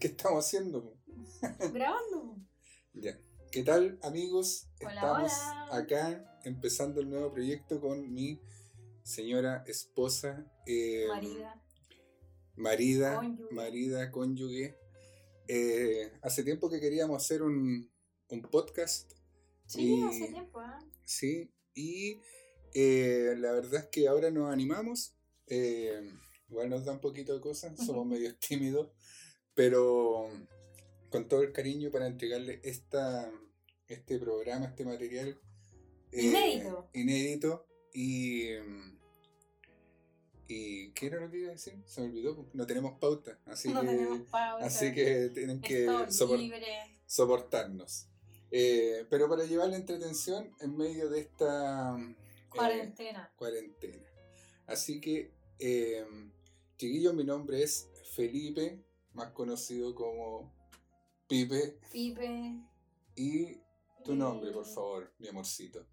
¿Qué estamos haciendo? Grabando. Ya. ¿Qué tal, amigos? Hola, estamos hola. acá empezando el nuevo proyecto con mi señora esposa, eh, Marida. marida, Cónyuge. marida, cónyuge. Eh, hace tiempo que queríamos hacer un, un podcast, Sí, Y- hace tiempo, ¿ah? ¿sí? Y eh, la verdad es que ahora nos animamos. eh, igual nos da un poquito de cosas, somos medio tímidos, pero con todo el cariño para entregarle esta, este programa, este material. eh, Inédito. inédito. Y, y. ¿Qué era lo que iba a decir? Se me olvidó, porque no tenemos pauta. Así no que, tenemos pauta. así que tienen que sopor- soportarnos. Eh, pero para llevar la entretención en medio de esta eh, Cuarentena. cuarentena. Así que, chiquillos, mi nombre es Felipe, más conocido como Pipe. Pipe. Y tu nombre, por eh, favor, mi amorcito.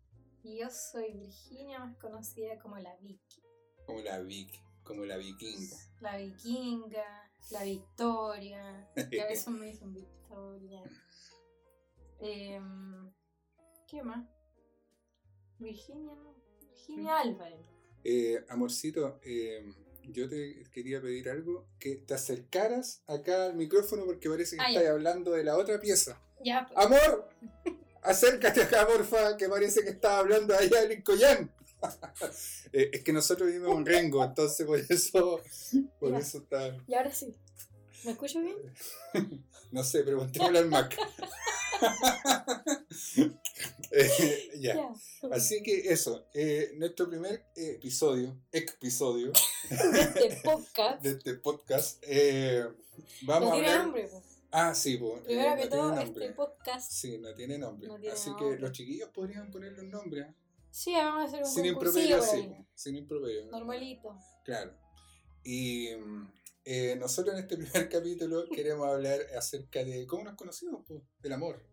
Yo soy Virginia, más conocida como la Vicky. Como la Vic, como la vikinga. La vikinga, la Victoria. Que a veces me dicen Victoria. Em, ¿Qué más? Virginia, ¿no? Virginia Álvarez. Eh, amorcito, eh, yo te quería pedir algo, que te acercaras acá al micrófono porque parece que Ah, estás hablando de la otra pieza. Ya, pues. ¡Amor! Acércate acá, porfa, que parece que estaba hablando allá en Incoyán. Eh, es que nosotros vivimos en Rengo, entonces por eso, por Ya. eso está. Y ahora sí. ¿Me escucho bien? No sé, preguntémosle al Mac. Eh, ya. Así que eso, eh, nuestro primer episodio, episodio Este podcast. de este podcast, eh, vamos No a tiene hablar. nombre, pues. Ah, sí, pues. Primero eh, que no todo, este podcast. Sí, no tiene nombre. No tiene Así nombre. que los chiquillos podrían ponerle un nombre. ¿ah? Sí, vamos a hacer un Sin improperio, sí. Sin improperio. Normalito. Claro. Y eh, nosotros en este primer capítulo queremos hablar acerca de cómo nos conocimos, pues, del amor.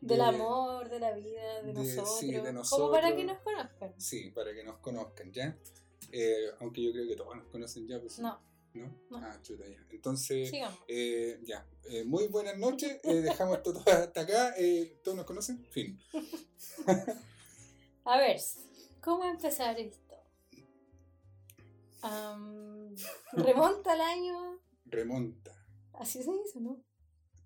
Del De- amor, de la vida, de, de- sí, nosotros. Como para que nos conozcan. Sí, para que nos conozcan, ¿ya? Eh, aunque yo creo que todos nos conocen ya, pues. No, ¿No? No. Ah, chuta, ya. Entonces, eh, ya. Eh, muy buenas noches. eh, dejamos esto todo hasta acá. eh, ¿Todos nos conocen? Fin. A ver, ¿cómo empezar esto? Remonta al año. Remonta. Así se dice, ¿no?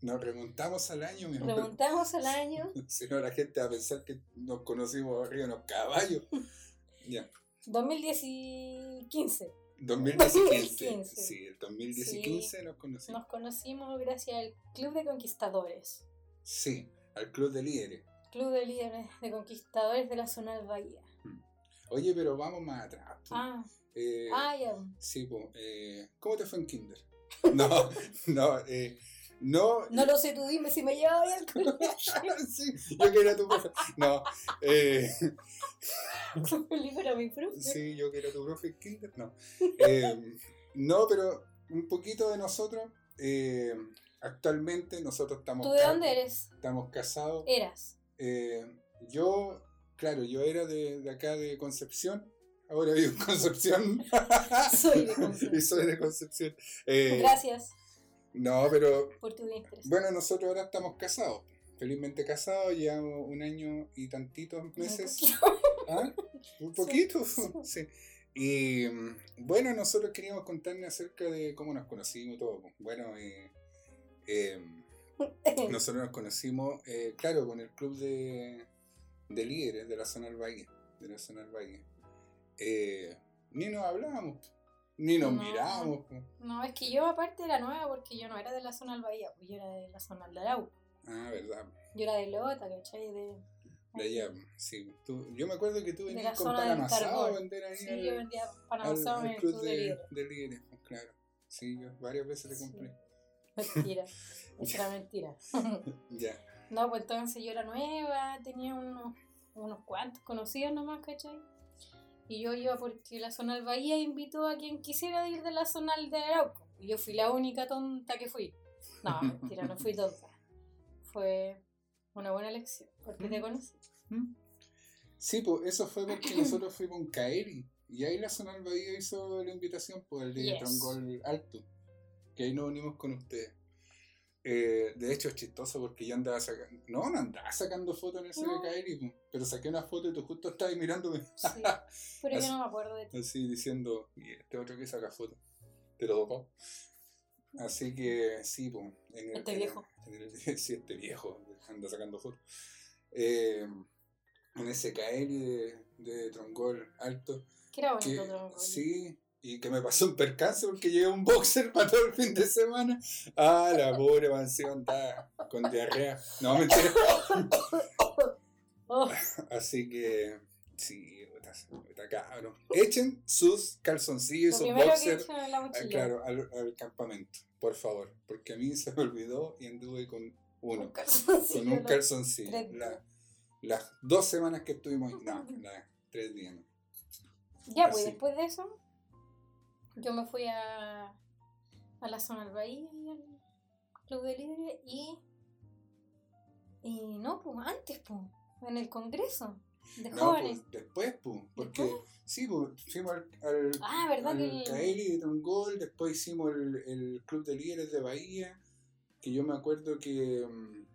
Nos remontamos al año, mi amor. Remontamos al año Si no, la gente va a pensar que nos conocimos arriba de unos caballos. Ya. 2015. 2015. 2015. Sí, el 2015 nos conocimos. Nos conocimos gracias al Club de Conquistadores. Sí, al club de líderes. Club de líderes de conquistadores de la zona del Bahía. Oye, pero vamos más atrás. po. Ah, Eh, ah, ya. Sí, pues. eh, ¿Cómo te fue en Kinder? No, no, eh, no. No lo sé, tú dime si me llevaba bien al colegio. sí, yo que era tu profe. No, eh, Felipe era mi profe. sí, yo que era tu profe Kinder. No. Eh, no, pero un poquito de nosotros. eh, actualmente nosotros estamos. ¿Tú de dónde eres? Estamos casados. Eras. Eh, yo, claro, yo era de, de acá de Concepción. Ahora vivo en Concepción. Soy de Concepción. y soy de Concepción. Eh, Gracias no, pero por tu bueno, nosotros ahora estamos casados. Felizmente casados, llevamos un año y tantitos meses. ¿Ah? Un poquito, sí. Y mm, bueno, nosotros queríamos contarles acerca de cómo nos conocimos y todo. Bueno, eh, eh, nosotros nos conocimos, eh, claro, con el club de, de líderes de la zona del Valle. De la zona del Valle. Eh, ni nos hablábamos, ni nos No. mirábamos. po. No, es que yo aparte era nueva porque yo no era de la zona del Bahía, pues yo era de la zona del Arauco. Ah, verdad. Yo era de Lota, ¿cachai? De, De allá, sí. Tú- yo me acuerdo que tú De venías la con zona pan amasado a vender ahí Sí, al, yo vendía pan amasado en el club de de, líderes. pues, claro. Sí, yo varias veces le Sí. compré. Mentira. Eso era mentira. Ya. No, pues entonces yo era nueva, tenía unos, unos cuantos conocidos nomás, ¿cachai? Y yo iba porque la zona del Bahía invitó a quien quisiera ir de la zona de Arauco. Y yo fui la única tonta que fui. No, mentira, no fui tonta. Fue una buena elección, porque te conocí. Sí, pues eso fue porque nosotros fuimos un Kaeri. Y ahí la zona del Bahía hizo la invitación por el de Yes. Trongol Alto. Que ahí nos unimos con ustedes. Eh, de hecho, es chistoso porque yo andaba sacando. No, no andaba sacando fotos en ese No. Kairi, pero saqué una foto y tú justo estabas mirándome. Sí, pero Así- yo no me acuerdo de ti. Así diciendo, y este otro que saca fotos. Te lo tocó. Así que sí, pues. En el, Este en el- viejo. en el- sí, este viejo anda sacando fotos. Eh, en ese Kairi de, de Trongol alto. Que era Que, bonito sí, y que me pasó un percance porque llevé un boxer para todo el fin de semana. Ah, la pobre mansión andaba con diarrea. No, mentira. Oh, Así que, sí, puta cabrón. Echen sus calzoncillos, lo sus boxers, ah, claro, al, al campamento, por favor. Porque a mí se me olvidó y anduve con Un uno, con un calzoncillo. La- las dos semanas que estuvimos ahí, no, las tres días, no. Ya, pues después de eso, yo me fui a, a la zona del Bahía y al Club de Libre y. Y no, pues antes, pues, en el Congreso de No, jóvenes. pues, después, pues, porque ¿Después? sí, pues, fuimos al, al, Ah, ¿verdad al que el- Caeli de Trongol, después hicimos el, el Club de Líderes de Bahía, que yo me acuerdo que, mm,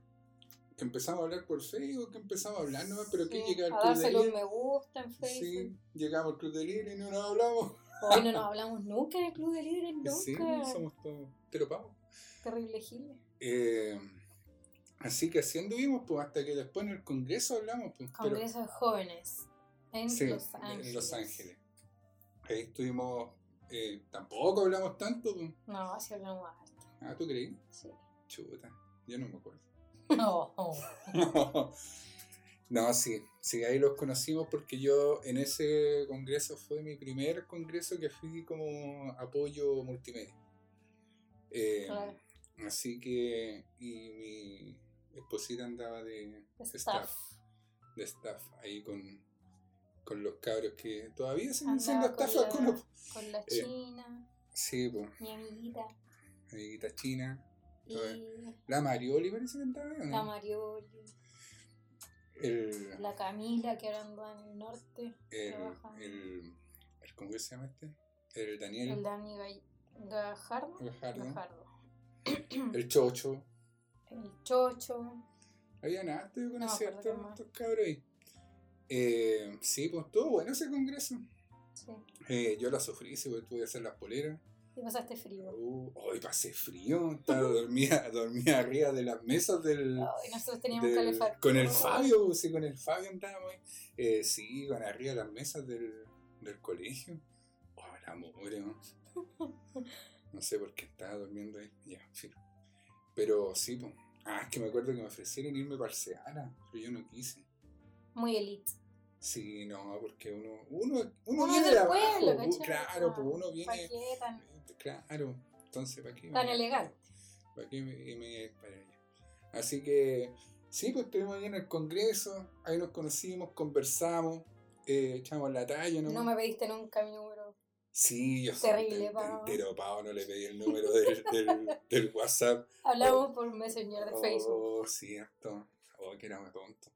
que empezamos a hablar por Facebook, que empezamos a hablar nomás, pero que Sí, llega al Club de Líderes. me gusta en Sí, Facebook. llegamos al Club de Líderes y no nos hablamos. Hoy no nos hablamos nunca en el Club de Líderes, nunca. Sí, somos todos teropavos. Terrible Gile. Eh, así que así anduvimos, pues hasta que después en el Congreso hablamos. Pues, pero- Congreso de Jóvenes en Sí, Los Ángeles. en Los Ángeles. Ahí estuvimos, eh, tampoco hablamos tanto. pues. No, así hablamos harto. Ah, ¿tú creí? Sí. Chuta, yo no me acuerdo. No. no, sí, sí, ahí los conocimos porque yo en ese congreso fue mi primer congreso que fui como apoyo multimedia. Eh, Claro. Así que, y mi esposita andaba de Staff. staff, de staff, ahí con, con los cabros que todavía siguen siendo staff con la, algunos. con la Eh, China, Sí, pues, mi amiguita. amiguita china. Y La Marioli parece que andaba ahí, ¿o no? la Marioli, el, la Camila que ahora anda en el norte. el, el, el- ¿cómo que se llama este? El Daniel El Dani Gajardo. Gajardo, Gajardo. el Chocho. El Chocho. Había nada, yo No me conocí a estos, cabros ahí. Eh, sí, pues estuvo bueno ese congreso. Sí. Eh, yo la sufrí, sí, porque tuve que hacer las poleras. Pasaste frío. Uh, hoy pasé frío, estaba dormía, dormía arriba de las mesas del, Ay, nosotros teníamos del- calefactor. con el Fabio, sí, con el Fabio andábamos ahí. Eh, sí, con arriba de las mesas del, del colegio. Oh, la mugre, ¿no? No sé por qué estaba durmiendo ahí. Ya. Pero sí, pues. Ah, es que me acuerdo que me ofrecieron irme para el Seara, pero yo no quise. Muy elite. Sí, no, porque uno, uno, uno, Uno viene del de abajo. pueblo, claro, pues uno viene. ¿Pa' qué tan- Claro, entonces, ¿para qué? Tan elegante. ¿Para qué me, me para allá? Así que, sí, pues estuvimos ahí en el congreso, ahí nos conocimos, conversamos, eh, echamos la talla, ¿no? No me pediste nunca mi número. Sí, yo Terrible, entero, Pao, no le pedí el número del, del, del WhatsApp. Hablamos por Messenger de Facebook. Oh, cierto. Oh, que era muy tonto.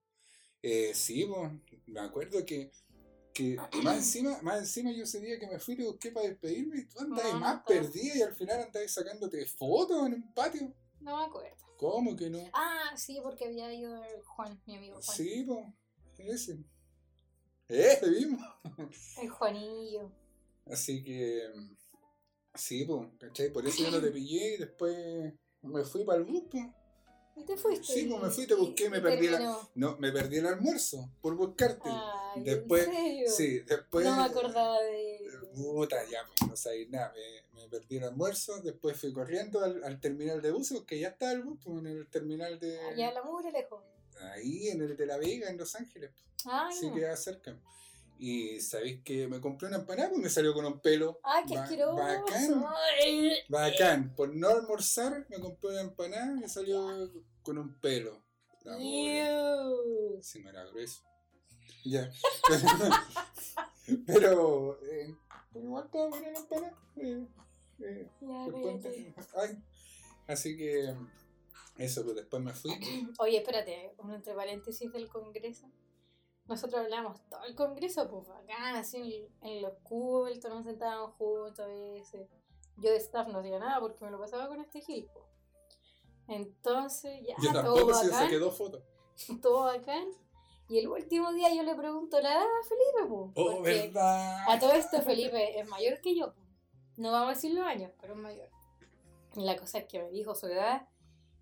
Eh, sí, pues, me acuerdo que, que más encima, más encima yo ese día que me fui te busqué para despedirme y tú andabas No, más no perdida y al final andabas sacándote fotos en un patio. No me acuerdo. ¿Cómo que no? Ah, sí, porque había ido el Juan, mi amigo Juan. Sí, pues, ese. Ese mismo. El Juanillo. Así que, sí, pues, ¿cachai? Por eso yo no te pillé y después me fui para el bus, pues. ¿Y te fuiste? Sí, pues, me fui, y- te busqué, y- me perdí la-. No, me perdí el almuerzo por buscarte. Ay, Después- ¿en serio? Sí, después. No me acordaba de. Puta, ya, pues, no sabéis nada. Me, me perdí el almuerzo, después fui corriendo al, al terminal de buses, que ya está el bus, pues, en el terminal de. Allá la mugre lejos. Ahí, en el de La Vega, en Los Ángeles. Ay, Sí, no. queda cerca. Y sabéis que me compré una empanada, pues me salió con un pelo. Ay, qué Ba- asqueroso. Bacán, Ay. bacán. Por no almorzar, me compré una empanada y me salió con un pelo. La. Sí, me era grueso. Ya. Pero, eh, pero igual estaba buena la empanada. Eh, eh. Ay. Así que, eso, pues después me fui. Oye, espérate, un entre paréntesis del congreso. Nosotros hablamos todo el congreso, pues acá, así en, en los cultos, nos sentábamos juntos a veces. Yo de staff no hacía nada porque me lo pasaba con este gil, pues. Entonces, ya. Yo todo tampoco, si yo bacán, saqué dos fotos. Todo bacán. Y el último día yo le pregunto la edad a Felipe, po, Oh, porque verdad. a todo esto Felipe es mayor que yo. po. No vamos a decir los años, pero es mayor. Y la cosa es que me dijo su edad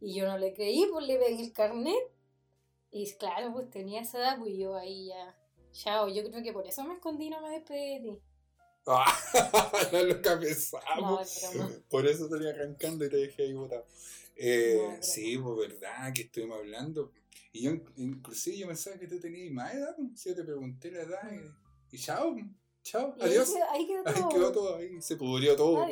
y yo no le creí, pues le pegué el carnet. Y claro, pues tenía esa edad, pues yo ahí ya. Chao, yo creo que por eso me escondí y no me despedí de ti. Ah, no lo cabezamos. Por eso salí arrancando y te dejé ahí botado. Eh, No, sí, pues verdad que estuvimos hablando. Y yo, inclusive, yo pensaba que tú tenías más edad. Si yo te pregunté la edad y, y chao, chao, Y ahí adiós. quedó- Ahí quedó Ahí todo. quedó todo, ahí se pudrió todo.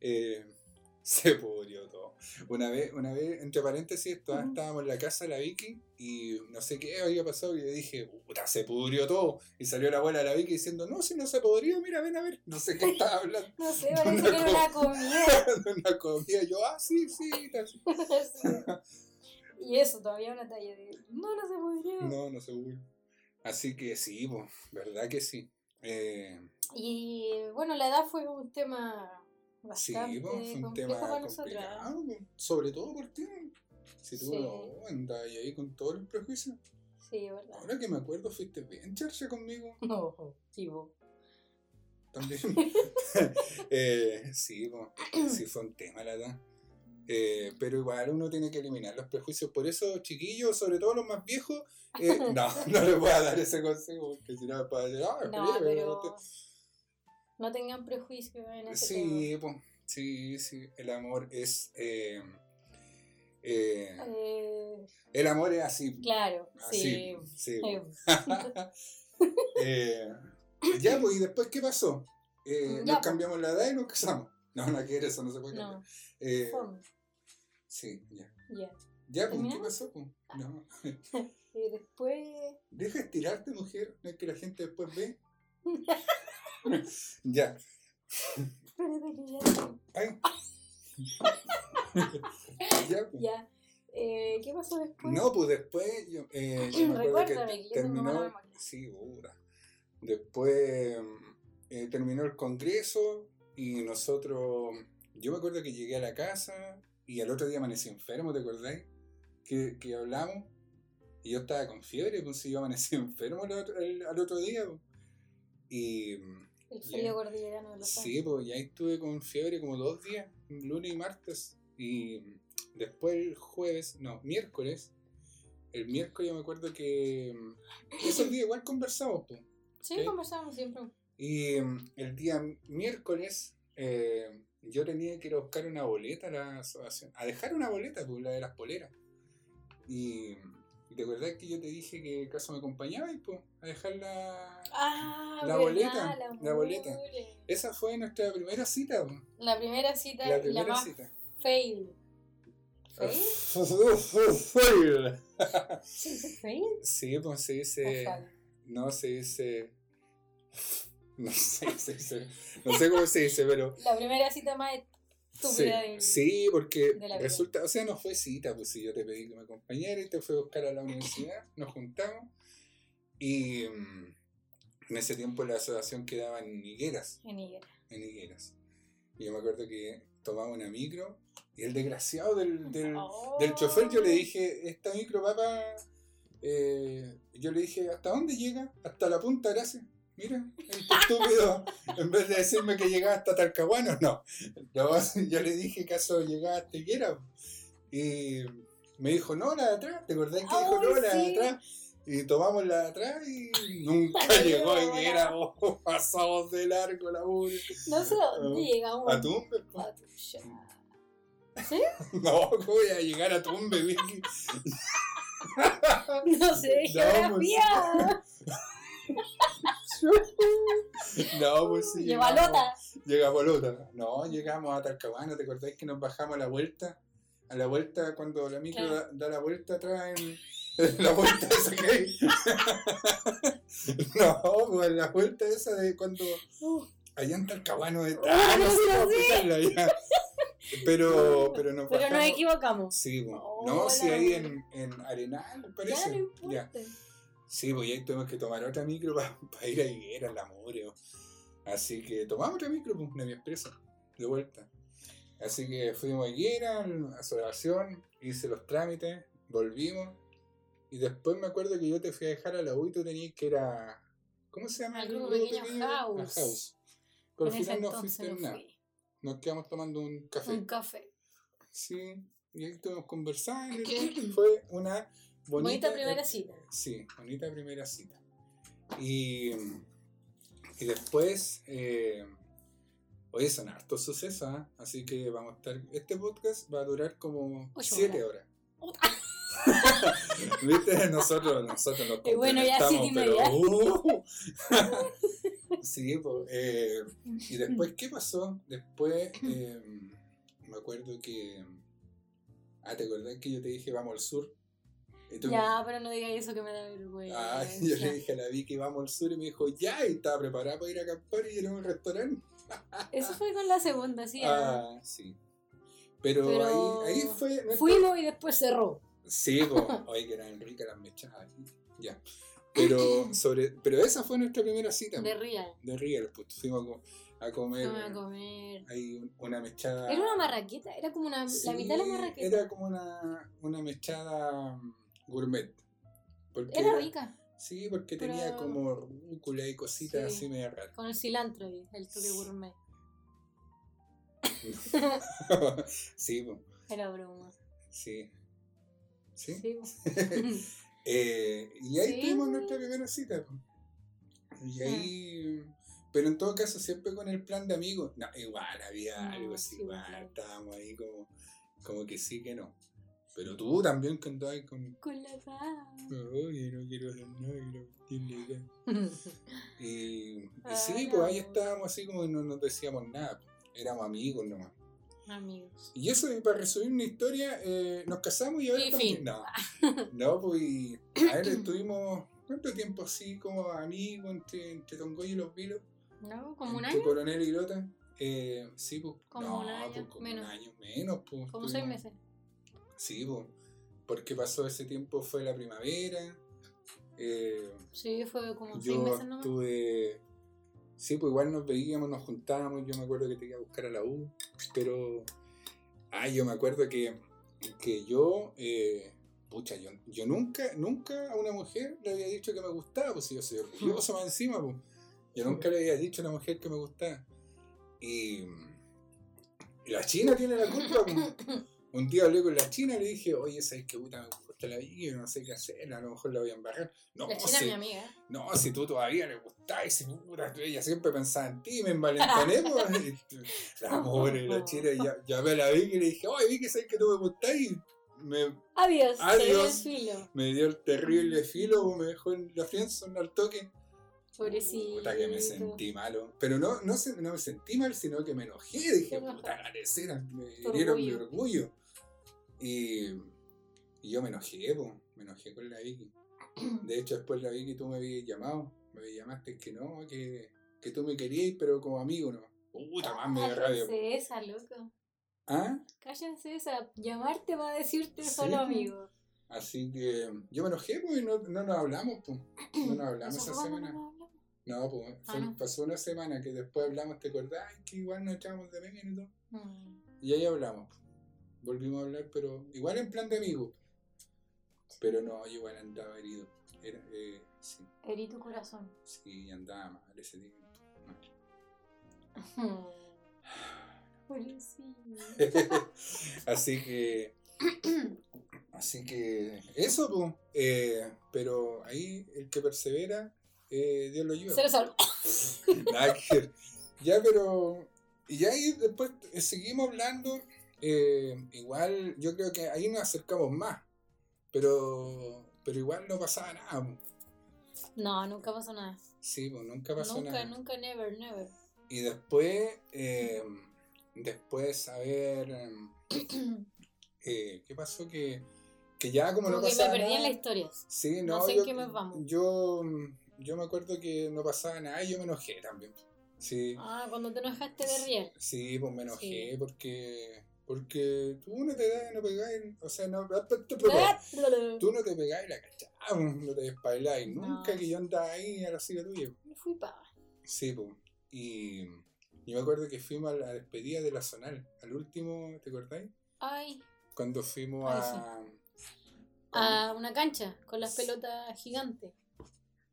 Eh, se pudrió todo. Una vez, una vez, entre paréntesis, todas Ujú. estábamos en la casa de la Vicky y no sé qué había pasado y yo dije, puta, se pudrió todo. Y salió la abuela de la Vicky diciendo, no, si no se pudrió, mira, ven a ver. No sé qué estaba hablando. No sé, parece que era una comida. una comida. Yo, ah, sí, sí. tal. Sí. Y eso, todavía una talla de. No, no se podría. No, no seguro. Así que sí, pues, verdad que sí. Eh, Y bueno, la edad fue un tema sí, bastante pues, fue un tema para complicado, po, sobre todo por ti. Si tú Sí. no andas ahí con todos los prejuicios. Sí, verdad. Ahora que me acuerdo, fuiste bien charcha conmigo No, sí, vos. también. eh, sí, po, sí fue un tema, la verdad. Eh, pero igual uno tiene que eliminar los prejuicios. Por eso, chiquillos, sobre todo los más viejos, eh, no, no les voy a dar ese consejo porque si no me pueden decir, ah, No, pero usted-". no tengan prejuicios en ese Sí, po, sí, sí, el amor es... eh, eh, el amor es así. claro, sí. Así, sí. Eh, ya, pues, ¿y después qué pasó? Eh, nos pues. cambiamos la edad y nos casamos. No, no quiere eso, no se puede cambiar. no, Eh, sí, ya. ya. Ya, pues, ¿qué pasó? Pues? No. Y después. Deja estirarte, mujer, no es que la gente después ve. ya. Ay. ya, pues. Ya. Eh, ¿Qué pasó después? No, pues después yo, eh, yo me acuerdo que Recuérdame, que yo terminó. Sí, puta. Después eh, terminó el congreso y nosotros. Yo me acuerdo que llegué a la casa y al otro día amanecí enfermo, ¿te acordáis? Que, que hablamos y yo estaba con fiebre, pues yo amanecí enfermo al otro, el- al otro día. pues. Y El frío cordillerano de los Sí, pues ya estuve con fiebre como dos días, lunes y martes. Y después el jueves, no, miércoles. El miércoles yo me acuerdo que esos días igual conversamos. pues. Sí, conversamos siempre. Y mm, el día miércoles eh, yo tenía que ir a buscar una boleta a la asociación, a dejar una boleta, pues la de las poleras. Y y te acuerdas que yo te dije que acaso me acompañabas pues, a dejar la... Ah, La verdad, boleta, la, la boleta. Esa fue nuestra primera cita. pues, La primera cita La y la primera más cita. fail. ¿Fail? Fail. ¿Se dice fail? Sí, pues se ¿O dice. No se dice. No sé, no sé cómo se dice, pero. La primera cita más Sí, estúpida de sí, porque de la vida. resulta, o sea, no fue cita, pues si yo te pedí que me acompañara y te fui a buscar a la universidad, nos juntamos y mm, en ese tiempo la asociación quedaba en Higueras, en Higuera. en Higueras. Y yo me acuerdo que tomaba una micro y el desgraciado del, del, Oh. del chofer yo le dije, esta micro papá, eh, yo le dije, ¿hasta dónde llega? Hasta la punta, gracias. Mira, este estúpido, en vez de decirme que llegaba hasta Talcahuano, no. No, yo le dije que acaso llegaba hasta Higuera. Y me dijo, no, la de atrás, ¿te acordás que dijo, no, la de sí. atrás? Y tomamos la de atrás y nunca llegó Higuera, oh, pasamos de largo la pobre. No sé dónde Ah, llegamos. A Tumbe, Tuya. No, ¿cómo voy a llegar a Tumbe, Vicky? No sé geografía. No, pues sí. Lleva llegamos- lota. Llega Bolota. No, llegamos a Talcahuano, ¿te acordáis que nos bajamos a la vuelta? A la vuelta, cuando la micro da, da la vuelta atrás en, en la vuelta esa que hay. no, pues la vuelta esa de cuando Uh, allá en Talcahuano de Ah, no sé cómo. Pero, pero nos Pero nos equivocamos. Sí, pues. Oh, no, sí, la- ahí en, en Arenal, parece. Ya no importa. Sí, pues ahí tuvimos que tomar otra micro para ir a Higuera, la mugre. Así que tomamos otra micro, pues, una mi expresa, de vuelta. Así que fuimos a la asociación, hice los trámites, volvimos. Y después me acuerdo que yo te fui a dejar a la U y tú tenías que ir a. ¿Cómo se llama? Al grupo grupo pequeño pequeño? House. A House. Pero al En final no fuiste no nada. fui. Nos quedamos tomando un café. Un café. Sí. Y ahí estuvimos conversando y. Fue una bonita. Bonita primera cita. Sí, bonita primera cita. Y, y después, eh, oye, son hartos sucesos, ¿ah? así que vamos a estar, este podcast va a durar como Ocho 7 horas. ¿Viste? Nosotros, nosotros nos Y bueno, ya media. pero, uh. sí, pues, eh, y después, ¿qué pasó? Después, eh, me acuerdo que, ah, ¿te acordás que yo te dije vamos al sur? Ya, pero no digas eso que me da vergüenza. Ah, yo le dije a la Vicky, vamos al sur, y me dijo, ya, y estaba preparada para ir a acampar y ir a un restaurante. Eso fue con la segunda, sí. Ah, sí. Pero, Pero ahí, ahí fue. Fuimos y después cerró. Sí, pues, oye, que eran ricas las mechadas. Ya. Pero, sobre, pero esa fue nuestra primera cita. De Real. De Real, pues fuimos a, co- a comer. Fuimos a comer. Ahí un- una mechada. Era una marraqueta, era como una, Sí, la mitad de la marraqueta. Era como una, una mechada mm, gourmet. Porque Era rica, Sí, porque Pero- tenía como rúcula y cositas Sí. así medio raras. con el cilantro y el toque gourmet. sí, po, Era broma. sí. Sí. Eh, y ahí Sí. tuvimos nuestra primera cita. po. Y ahí. Pero en todo caso, siempre con el plan de amigos. No, igual había No, algo así, sí, igual. claro. Estábamos ahí como, como que sí, que no. Pero tú también que andabas con. Con la paz. Oye, no quiero quiero vestirle acá". Y, y Ah, sí, no. pues ahí estábamos así como que no nos decíamos nada. Éramos amigos nomás. Amigos. Y eso, y para resumir una historia, eh, nos casamos y ahora Y fin. No, no, pues y a ver, estuvimos ¿cuánto tiempo así como amigos entre, entre Tongoy y los Vilos? ¿No? ¿Como un año? Coronel y. Eh, sí, pues. Como no, un año, pues como menos. un año menos, pues. Como seis meses. Sí. Porque pasó ese tiempo, fue la primavera. Eh, Sí, fue como seis yo meses nomás. estuve. Sí, pues igual nos veíamos, nos juntábamos. Yo me acuerdo que te iba a buscar a la U. Pero. Ah, yo me acuerdo que, que yo. eh, pucha, yo, yo nunca, nunca a una mujer le había dicho que me gustaba. Pues si yo soy orgulloso más encima, pues. Yo nunca le había dicho a una mujer que me gustaba. Y. y la China tiene la culpa. pues. Un día hablé con la China y le dije, oye, ¿sabes qué puta me gusta la vida? No sé qué hacer, a lo mejor la voy a embarrar. No, La china es sí. mi amiga. No, si tú todavía le gustáis, si puta, ella siempre pensaba en ti, me envalentoné, pues. La pobre, la china, ya, ya me la vi y le dije, oye, vi que sabes que tú me gustás y me, Adiós. Adiós. Filo. me dio el terrible filo, me dejó en la friendzone al toque. Pobrecito. Puta que me sentí malo. Pero no, no, se- no me sentí mal, sino que me enojé. Dije, puta, garecera, me Tu dieron mi orgullo. Y, y yo me enojé, pues, me enojé con la Vicky. De hecho, después la Vicky tú me habías llamado, me llamaste que no, que, que tú me querías, pero como amigo no. Puta, más me dio rabia. Cállense esa, loco. ¿Ah? Cállense esa. Llamarte va a decirte Sí, solo po. amigo. Así que yo me enojé, pues, y no, no nos hablamos, pues. No nos hablamos ¿Eso esa semana. hablamos? No, pues, fue- Ah, no. pasó una semana que después hablamos, te acordás, que igual nos echamos de menos y todo. Mm. Y ahí hablamos. Volvimos a hablar, pero igual en plan de amigo. Pero no, yo igual andaba herido. Era, eh, sí, Herí tu corazón. sí, andaba mal ese tiempo. mal. Así que. Así que. Eso, pues. eh, pero ahí el que persevera, eh, Dios lo ayuda. Se lo. Ya, pero. Y ya ahí después seguimos hablando. Eh, igual, yo creo que ahí nos acercamos más. Pero. Pero igual no pasaba nada. No, nunca pasó nada. Sí, pues nunca pasó nunca, nada. nunca, never, never. Y después. eh, después, a ver. eh, ¿Qué pasó? Que, que ya como Como no que me pasaba perdí en nada. las historias. Sí, no, No sé en yo, qué vamos. Yo, yo me acuerdo que no pasaba nada y yo me enojé también. Sí. Ah, cuando te enojaste de riel. Sí, pues me enojé Sí. porque. Porque tú no te das, no pegáis. O sea, no. Ah, Tú no te pegáis la cachada, no te despailáis. No. Nunca que yo andaba ahí a la silla tuya. Me fui pa. Sí, pues. Y. Yo me acuerdo que fuimos a la despedida de la Zonal, al último, ¿te acordáis? Ay. Cuando fuimos a. A una cancha con las pelotas gigantes.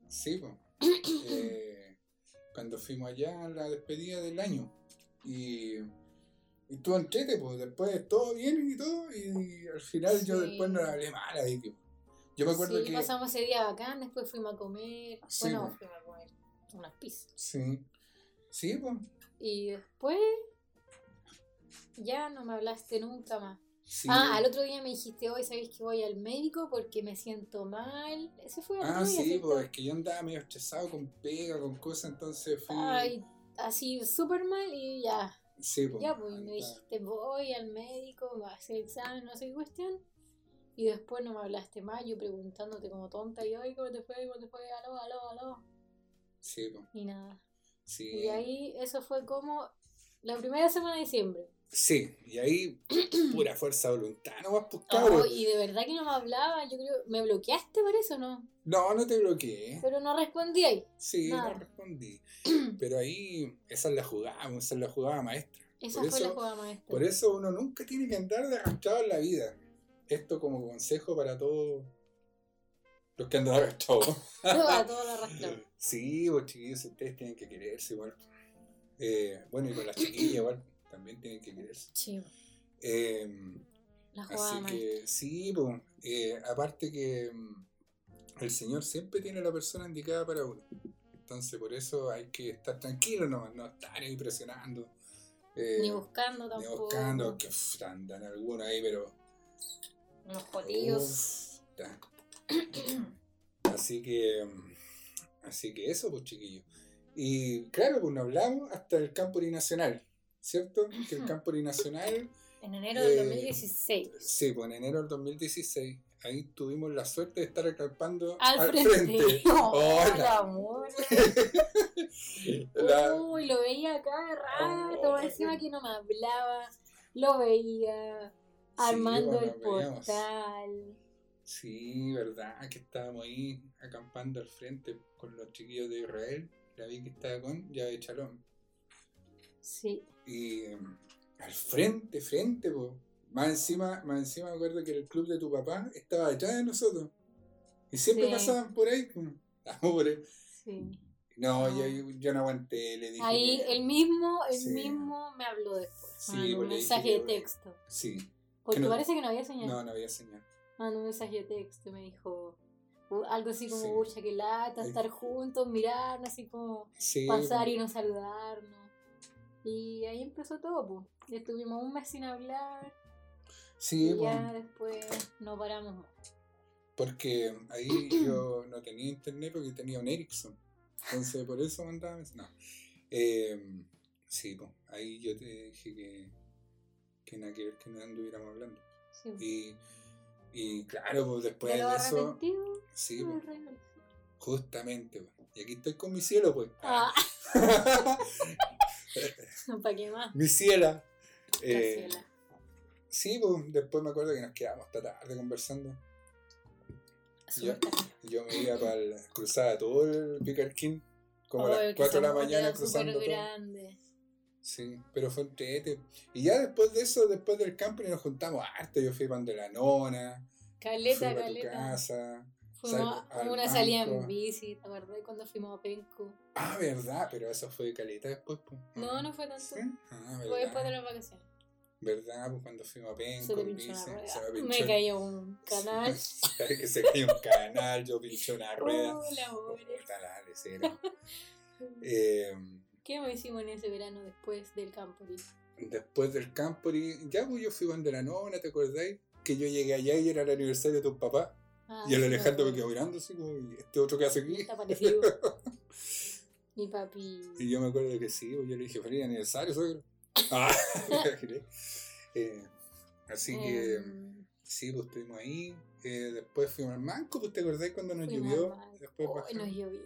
Sí, pues. cuando fuimos allá a la despedida del año. Y, y tú entrete, pues después todo bien y todo. Y, al final yo después no la hablé mal ahí, Yo me acuerdo sí, que. pasamos ese día bacán, después fuimos a comer. bueno, fuimos a comer unas pizzas. Sí. Sí, pues. Y después ya no me hablaste nunca más. Ah, al otro día me dijiste, hoy sabéis que voy al médico porque me siento mal. Ese fue el Ah, sí, pues es que yo andaba medio estresado con pega, con cosas, entonces fui. Ay, así súper mal y ya. Sí, pues. Ya, pues me dijiste, voy al médico, voy a hacer examen, no sé qué cuestión. Y después no me hablaste más, yo preguntándote como tonta, y hoy, ¿cómo te fue? ¿Cómo te fue? Aló, aló, aló. Sí, pues. Y nada. Y ahí, eso fue como la primera semana de diciembre. Sí, y ahí pura fuerza de voluntad, no vas oh, y de verdad que no me hablaba, yo creo, ¿me bloqueaste por eso no? No, no te bloqueé. Pero no respondí ahí. Sí, no respondí. Pero ahí, esa es la jugada, esa es la jugada maestra. Esa fue la jugada maestra. Por eso uno nunca tiene que andar de arrastrado en la vida. Esto como consejo para todos los que andan arrastrados. para todos los. Sí, pues chiquillos, ustedes tienen que quererse igual. Eh, bueno, y con las chiquillas igual, también tienen que quererse. Sí. Eh, así que sí, pues, eh, aparte que mm, el Señor siempre tiene la persona indicada para uno. Entonces por eso hay que estar tranquilo nomás, no estar ahí presionando. Eh, ni buscando tampoco. Ni buscando, que andan algunos ahí, pero... Unos potillos. Así que... Mm, Así que eso, pues chiquillos. Y claro, pues nos hablamos hasta el campo nacional, ¿cierto? Que el campo nacional... En enero del 2016. Eh, sí, pues en enero del 2016. Ahí tuvimos la suerte de estar acampando al, frente. Oh, amor. Uy, lo veía cada rato, oh, encima que no me hablaba. Lo veía armando el portal. Sí, verdad, que estábamos ahí acampando al frente con los chiquillos de Israel. La vi que estaba con de Chalón. Sí. Y em, al frente, frente, pues. Más encima, más encima me acuerdo que el club de tu papá estaba detrás de nosotros. Y siempre pasaban por ahí, pues. Sí. No, Yo, yo, no aguanté, le dije. Ahí el mismo, el mismo me habló después. Sí, un mensaje de texto. Sí. Porque parece que no había señal. No, no había señal mandó un mensaje de texto y me dijo algo así como, sí. que lata, estar juntos, mirar, así como pasar y no saludarnos. Y ahí empezó todo, pues. Estuvimos un mes sin hablar. Sí, y ya después no paramos más. Porque ahí yo no tenía internet porque tenía un Ericsson. Entonces por eso mandaba. No. Eh, sí, pues. Ahí yo te dije que, que nada que ver que no anduviéramos hablando. Sí. Y y claro, pues después de, eso. Sí, pues, justamente. Pues. Y aquí estoy con mi cielo, pues. Ah. ¿Para qué más? Mi ciela. Eh, sí, pues después me acuerdo que nos quedamos hasta tarde conversando. Yo, yo, me iba para el, cruzaba todo el Picarquín, como a las 4 de la mañana cruzando. Grande. Sí, pero fue un tete. Y ya después de eso, después del camping, nos juntamos harto. Yo fui para donde la nona. Caleta, caleta. casa. Fuimos a una salida en bici, ¿te acuerdas cuando fuimos a Penco? Ah, verdad, pero eso fue caleta después. Pues. No, no fue tanto. ¿Sí? Ah, fue después de las vacaciones. ¿Verdad? Pues cuando fuimos a Penco en bici. Se me, me cayó un canal. que se cayó un canal, yo pinché una rueda. Oh, la eh, ¿Qué me hicimos en ese verano después del Campori? Después del Campori, ya pues yo fui cuando la nona, ¿te acordáis? Que yo llegué allá y era el aniversario de tu papá. Ah, y el Alejandro me quedó mirando así como, ¿y este otro que hace aquí? Está parecido. Mi papi. Y yo me acuerdo que sí, yo le dije, feliz aniversario, suegro. Ah, eh, así que, em. sí, pues estuvimos ahí. Eh, después fuimos al Manco, pues te acordás cuando nos llovió. Después oh, nos llovió.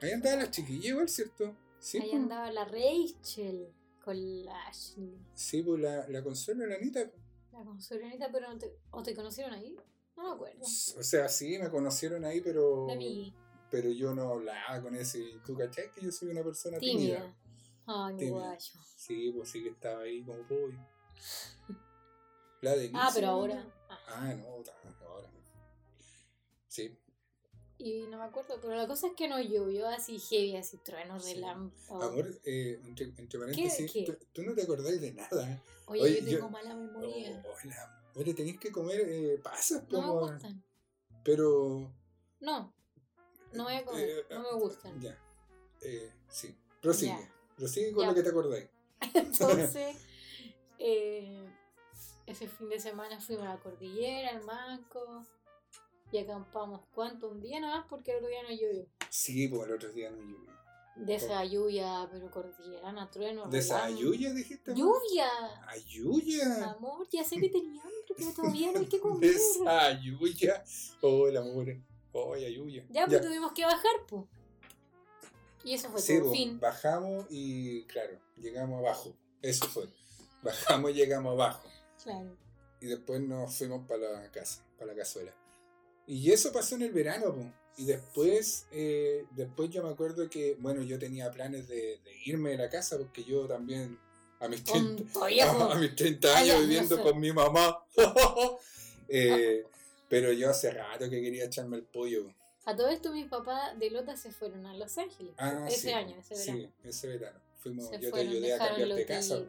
Ahí andaban las chiquillas igual, ¿cierto? Ahí pues. andaba la Rachel con la Ashley. Sí, pues la, la Consuelo y la Anita. La Consuelo y Anita, pero no te, ¿o te conocieron ahí? No me acuerdo. O sea, sí, me conocieron ahí, pero. Pero yo no hablaba con ese. ¿Tú cachai que yo soy una persona tímida? Ay, mi guayo. Sí, pues sí que estaba ahí como pollo. La de Ah, pero ahora. Ah, ah no, ahora. Sí. Y no me acuerdo, pero la cosa es que no llovió así heavy, así truenos, relámpagos. Amor, eh, entre, entre paréntesis, Tú, no te acordás de nada. Oye, yo tengo mala memoria. Oh, oye, tenéis que comer eh, pasas, No me gustan. Pero. No, no voy a comer, eh, no me gustan. Ya. Eh, sí, prosigue. Prosigue con lo que te acordáis. Entonces, eh, ese fin de semana fuimos a la cordillera, al Manco, y acampamos. ¿Cuánto? Un día nada más porque el otro día no llovió. Sí, porque el otro día no llovió. De esa lluvia, pero cordillerana, trueno. ¿De esa lluvia dijiste? ¡Lluvia! ¿A lluvia? Amor, ya sé que tenía hambre, pero todavía no hay que comer. De esa lluvia. Oh, el amor. Oh, lluvia. Ya, pues tuvimos que bajar, pues. Y eso fue sí, todo. fin. Bajamos y, claro, llegamos abajo. Eso fue. Bajamos y llegamos abajo. Claro. Y después nos fuimos para la casa, para la cazuela. Y eso pasó en el verano, pues. Y después, eh, después yo me acuerdo que, bueno, yo tenía planes de, irme de la casa porque yo también a mis 30, a, mis 30 años viviendo con mi mamá. Eh, pero yo hace rato que quería echarme el pollo. A todo esto mis papás de Lota se fueron a Los Ángeles. Ah, ese año, ese verano. Sí, ese verano. Fuimos, yo te ayudé a cambiar de casa.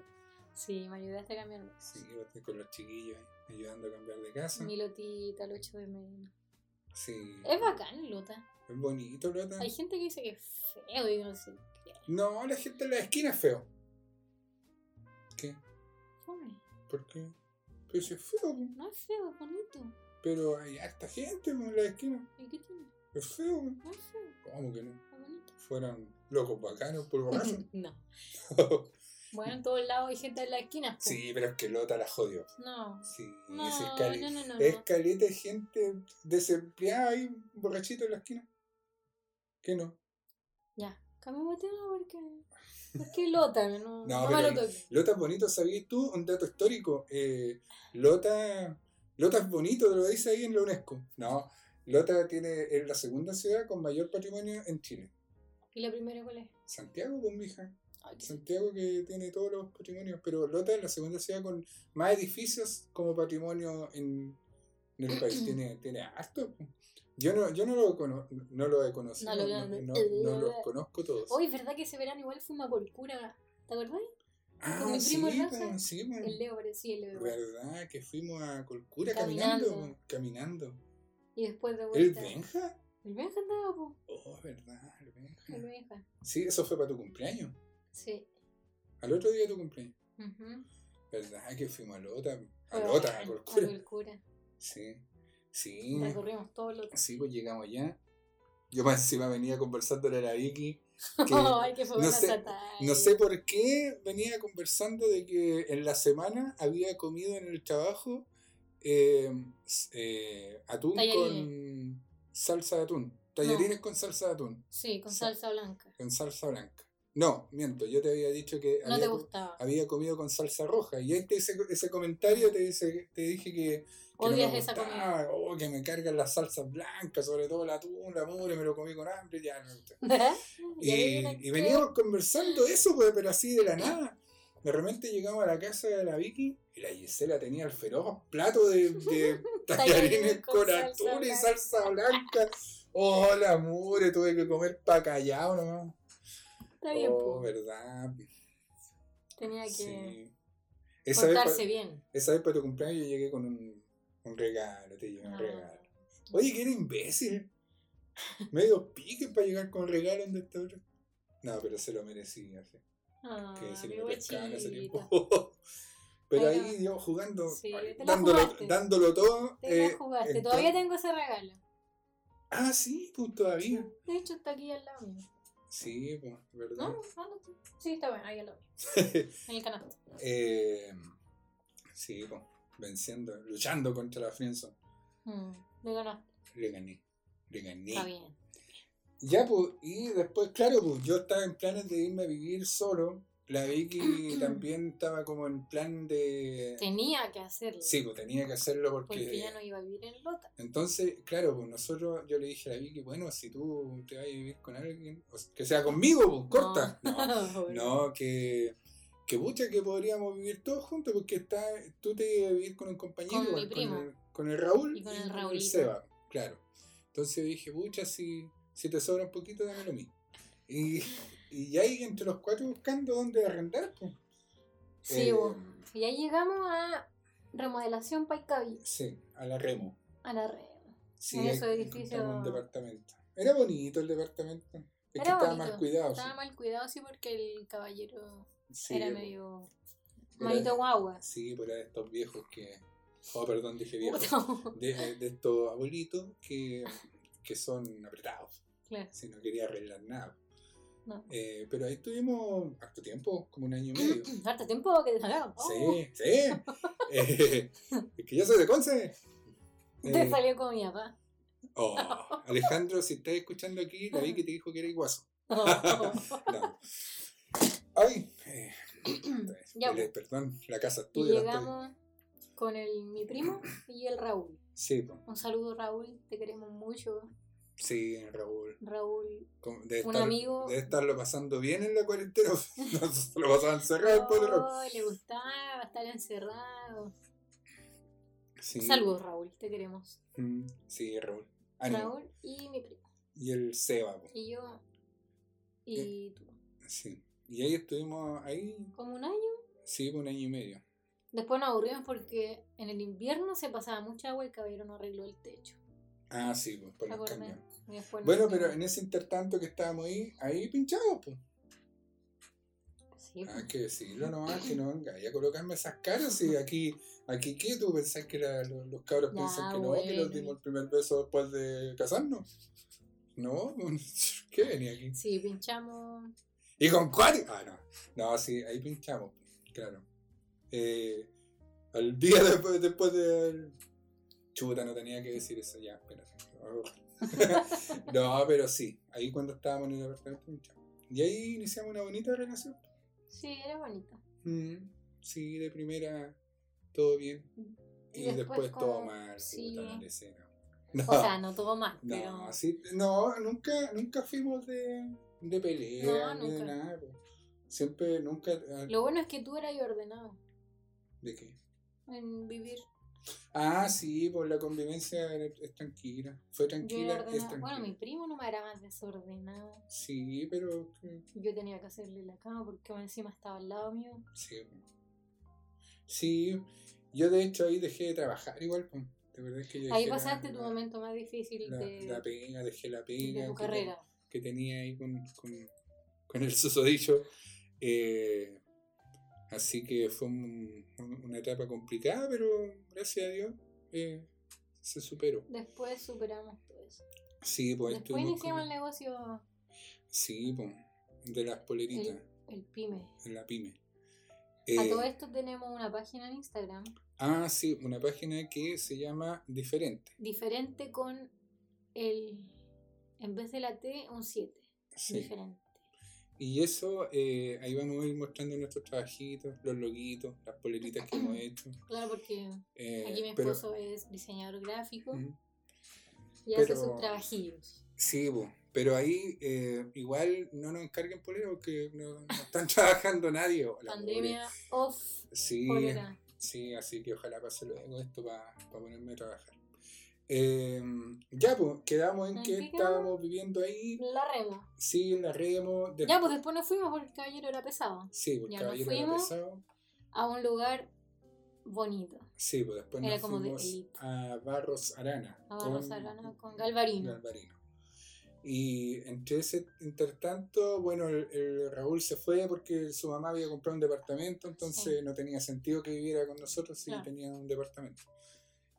Sí, me ayudaste a cambiar de casa. Sí, con los chiquillos ayudando a cambiar de casa. Mi lotita, el 8 de menos. Sí. Es bacán Lota. Es bonito Lota. Hay gente que dice que es feo y no sé qué. No, la gente en la esquina es feo. ¿Qué? ¿Por qué? Pero si es feo. No es feo, es bonito. Pero hay harta gente en la esquina. ¿Y qué tiene? Es feo. No es feo. ¿Cómo que no? Es bonito. Fueran locos bacanos por borracho. no. Bueno, en todos lados hay gente en la esquina. Sí, pero es que Lota la jodió. No. Sí, no, es, cali no, no, no, es caleta de gente desempleada ahí, borrachito en la esquina. ¿Qué no? Ya, cambiamos de tema porque. ¿Por qué Lota? No, no, no pero Lota es bonito, ¿sabías tú? Un dato histórico. Eh, Lota, Lota es bonito, te lo dice ahí en la UNESCO. No, Lota tiene, es la segunda ciudad con mayor patrimonio en Chile. ¿Y la primera cuál es? Santiago, con mi hija. Santiago que tiene todos los patrimonios, pero Lota es la segunda ciudad con más edificios como patrimonio en, el país. tiene, tiene harto. Yo no, yo no lo, no lo he conocido, no, no, los conozco todos. Hoy, ¿verdad que ese verano igual fuimos a Colcura? ¿Te acuerdas? Ah, Con mi primo sí, el sí, El Leo, parecía el Leo. ¿Verdad? Que fuimos a Colcura caminando. Caminando. Y después de vuelta. ¿El Benja? El Benja andaba, po. Oh, verdad, el Benja. El Benja. Sí, eso fue para tu cumpleaños. Sí. Al otro día de tu cumpleaños. ¿Verdad que fuimos a Lota? A Lota, a Colcura. Sí. Sí. Recorrimos todo Lota. Sí, pues llegamos allá. Yo más encima venía conversando de la Vicky. Que Ay, que fue no, sé, no sé por qué venía conversando de que en la semana había comido en el trabajo eh, eh, atún con salsa de atún. Tallarines con salsa de atún. Sí, con salsa blanca. Con salsa blanca. No, miento, yo te había dicho que había, comido con salsa roja. Y este, ese, ese comentario te, dice, te dije que. Odias esa comida. Oh, que me cargan las salsas blancas, sobre todo el atún, la mure, me lo comí con hambre, ya y, y veníamos conversando eso, pues, pero así de la nada. De repente llegamos a la casa de la Vicky y la Gisela tenía el feroz plato de, de tallarines con atún y salsa blanca. Oh, la mure, tuve que comer pa' callado nomás. Está bien, oh, verdad. Tenía que portarse bien. Esa vez para tu cumpleaños yo llegué con un, un regalo, te llevé un ah. regalo. Oye, que era imbécil. Medio pique para llegar con regalo donde está otro. No, pero se lo merecía. ¿sí? Ah, que se lo ese tiempo. pero ahí yo jugando, dándolo, dándolo, todo. Te eh, jugaste. Todavía tengo ese regalo. Ah, sí, pues todavía. De hecho, está aquí al lado mío. Sí, pues, ¿verdad? No, no, sí, está bien, ahí lo en el canal. Eh, sí, pues, venciendo, luchando contra la Friendzone. Mm, le ganaste. Le gané, le gané. Está bien. Ya, pues, y después, claro, pues, yo estaba en planes de irme a vivir solo la Vicky también estaba como en plan de... Tenía que hacerlo. Sí, pues tenía que hacerlo porque... Porque ya no iba a vivir en Lota. Entonces, claro, pues nosotros, yo le dije a la Vicky, bueno, si tú te vas a vivir con alguien, que sea conmigo, pues corta. No, no, que, que pucha que podríamos vivir todos juntos porque está, tú te ibas a vivir con un compañero, Con mi igual, primo. el, con el Raúl Y con el el Raulito. Seba, claro. Entonces dije, pucha, si, si te sobra un poquito, dame lo mismo. Y, y ahí entre los cuatro buscando dónde arrendar, pues. Sí, Eh. Y ahí llegamos a remodelación Paicaví, Sí, a la Remo. a la red. Sí, En un departamento. Era bonito el departamento. Es que estaba bonito. mal cuidado. Estaba mal cuidado, sí, porque el caballero sí. era medio manito guagua. Sí, pero era de estos viejos que. Oh, perdón, dije viejos. De, de estos abuelitos que, que son apretados. Claro. Si no quería arreglar nada. No. Eh, pero ahí estuvimos harto tiempo, como un año y medio. Harto tiempo que. Oh, Sí, sí. Eh, es que yo soy de Conce. Te Eh, salió con mi papá. oh, Alejandro, si estás escuchando aquí, la vi que te dijo que era iguazo. No. Ay, Ya, dile, perdón, la casa es tuya. estoy- llegamos con el, mi primo y el Raúl. Sí, po. Un saludo, Raúl. Te queremos mucho. Sí, Raúl. Raúl, Un amigo- debe estarlo pasando bien en la cuarentena. Se lo pasaba encerrado el Raúl. le gustaba estar encerrado. Sí. Saludos, Raúl. Te queremos. Mm, Sí, Raúl. Ánimo. Raúl y mi primo. Y el Seba, po. Y yo y tú. Sí. Y ahí estuvimos ahí, Como un año. sí, por un año y medio. Después nos aburrimos porque en el invierno se pasaba mucha agua y el caballero no arregló el techo. Ah, sí, pues, por ¿Te los después nos Bueno, pero en ese intertanto que estábamos ahí, ahí pinchamos, pues. Sí, pues. Hay que decirlo nomás, que no venga a colocarme esas caras y aquí, aquí ¿qué? ¿Tú pensás que la- los, los cabros Ya, piensan que no, que bueno. dimos el primer beso después de casarnos? No, ¿qué venía aquí? Sí, pinchamos. ¿Y con cuál? Ah, no. No, sí, ahí pinchamos, claro. Eh, al día después, después de... Chuta, no tenía que decir eso ya, espérate. no, pero sí, ahí cuando estábamos en el apartamento. Y ahí iniciamos una bonita relación. Sí, era bonito. Mm, sí, de primera todo bien. Y, Y después, después todo mal, sí. puta, la escena. No, O sea, no todo mal, no, pero. sí, no, nunca, nunca fuimos de, de pelea No, ni de nada. po. Siempre, nunca. ah, Lo bueno es que tú eras ordenado ¿De qué? en vivir. Ah, sí, por la convivencia es tranquila. Fue tranquila, es tranquila. Bueno, mi primo no me era más desordenado. Sí, pero. Yo tenía que hacerle la cama porque encima estaba al lado mío. Sí. Sí, yo de hecho ahí dejé de trabajar igual. ¿Te acuerdas que yo Ahí dejé la- pasaste tu momento más difícil La, de, la pega, dejé la de pega. tu que- carrera. que tenía ahí con, con, con el susodicho. Eh, así que fue un- un- una etapa complicada, pero gracias a Dios eh, se superó. Después superamos todo eso. Sí, pues Después iniciamos el negocio, Sí, pues, de las poleritas el pyme. en la pyme. A Eh, todo esto tenemos una página en Instagram ah, sí, una página que se llama Diferente. diferente con el. En vez de la T, un 7. Sí. Diferente. Y eso, eh, ahí vamos a ir mostrando nuestros trabajitos, los loguitos, las poleritas que hemos hecho. Claro, porque Eh, aquí mi pero- esposo es diseñador gráfico y hace sus trabajillos. Sí, po, pero ahí eh, igual no nos encarguen polera porque no, no están trabajando nadie. la Pandemia off. Sí, polera. sí, así que ojalá pase luego esto para ponerme a trabajar. Eh, ya, pues, quedamos en ¿En que estábamos viviendo ahí, La remo. sí, en la remo. Ya, pues después nos fuimos porque el caballero era pesado. Sí, ya nos caballero era fuimos. pesado. A un lugar bonito. Sí, pues después Era nos como fuimos a Barros Arana. A Barros con Arana con Galvarino. Galvarino. Y entre ese intertanto, bueno, el, el Raúl se fue porque su mamá había comprado un departamento, entonces Sí. no tenía sentido que viviera con nosotros si Claro. tenía un departamento.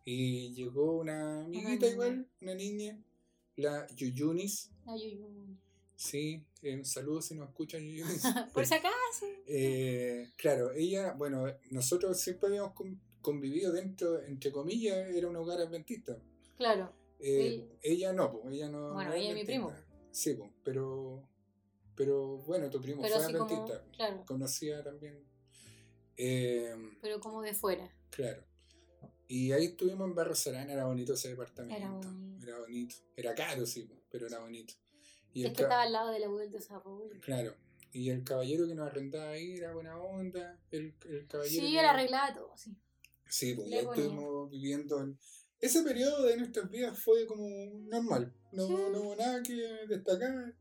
Y llegó una amiguita igual, una niña, la Yuyunis, Ay, uy, uy. sí, eh, un saludo si nos escuchan Yuyunis. Por si acaso. Eh, claro, ella, bueno, nosotros siempre habíamos con- convivido dentro, entre comillas, era un hogar adventista. Claro. Eh, ella no, pues, ella no. Bueno, no ella es mi primo. Sí, pues, pero. pero bueno, tu primo Pero fue como- adventista. claro. Conocía también. Eh, Pero como de fuera. claro. Y ahí estuvimos en Barrio Serán, era bonito ese departamento. Era bonito. Era bonito. Era caro, sí, pero era bonito. Y Es que estaba al lado de la U del desarrollo. Claro. Y el caballero que nos arrendaba ahí era buena onda. El, el caballero Sí, era arreglada todo, sí. Sí, pues Le ya ponía. estuvimos viviendo en... Ese periodo de nuestras vidas fue como normal. No, Sí. no hubo nada que destacar.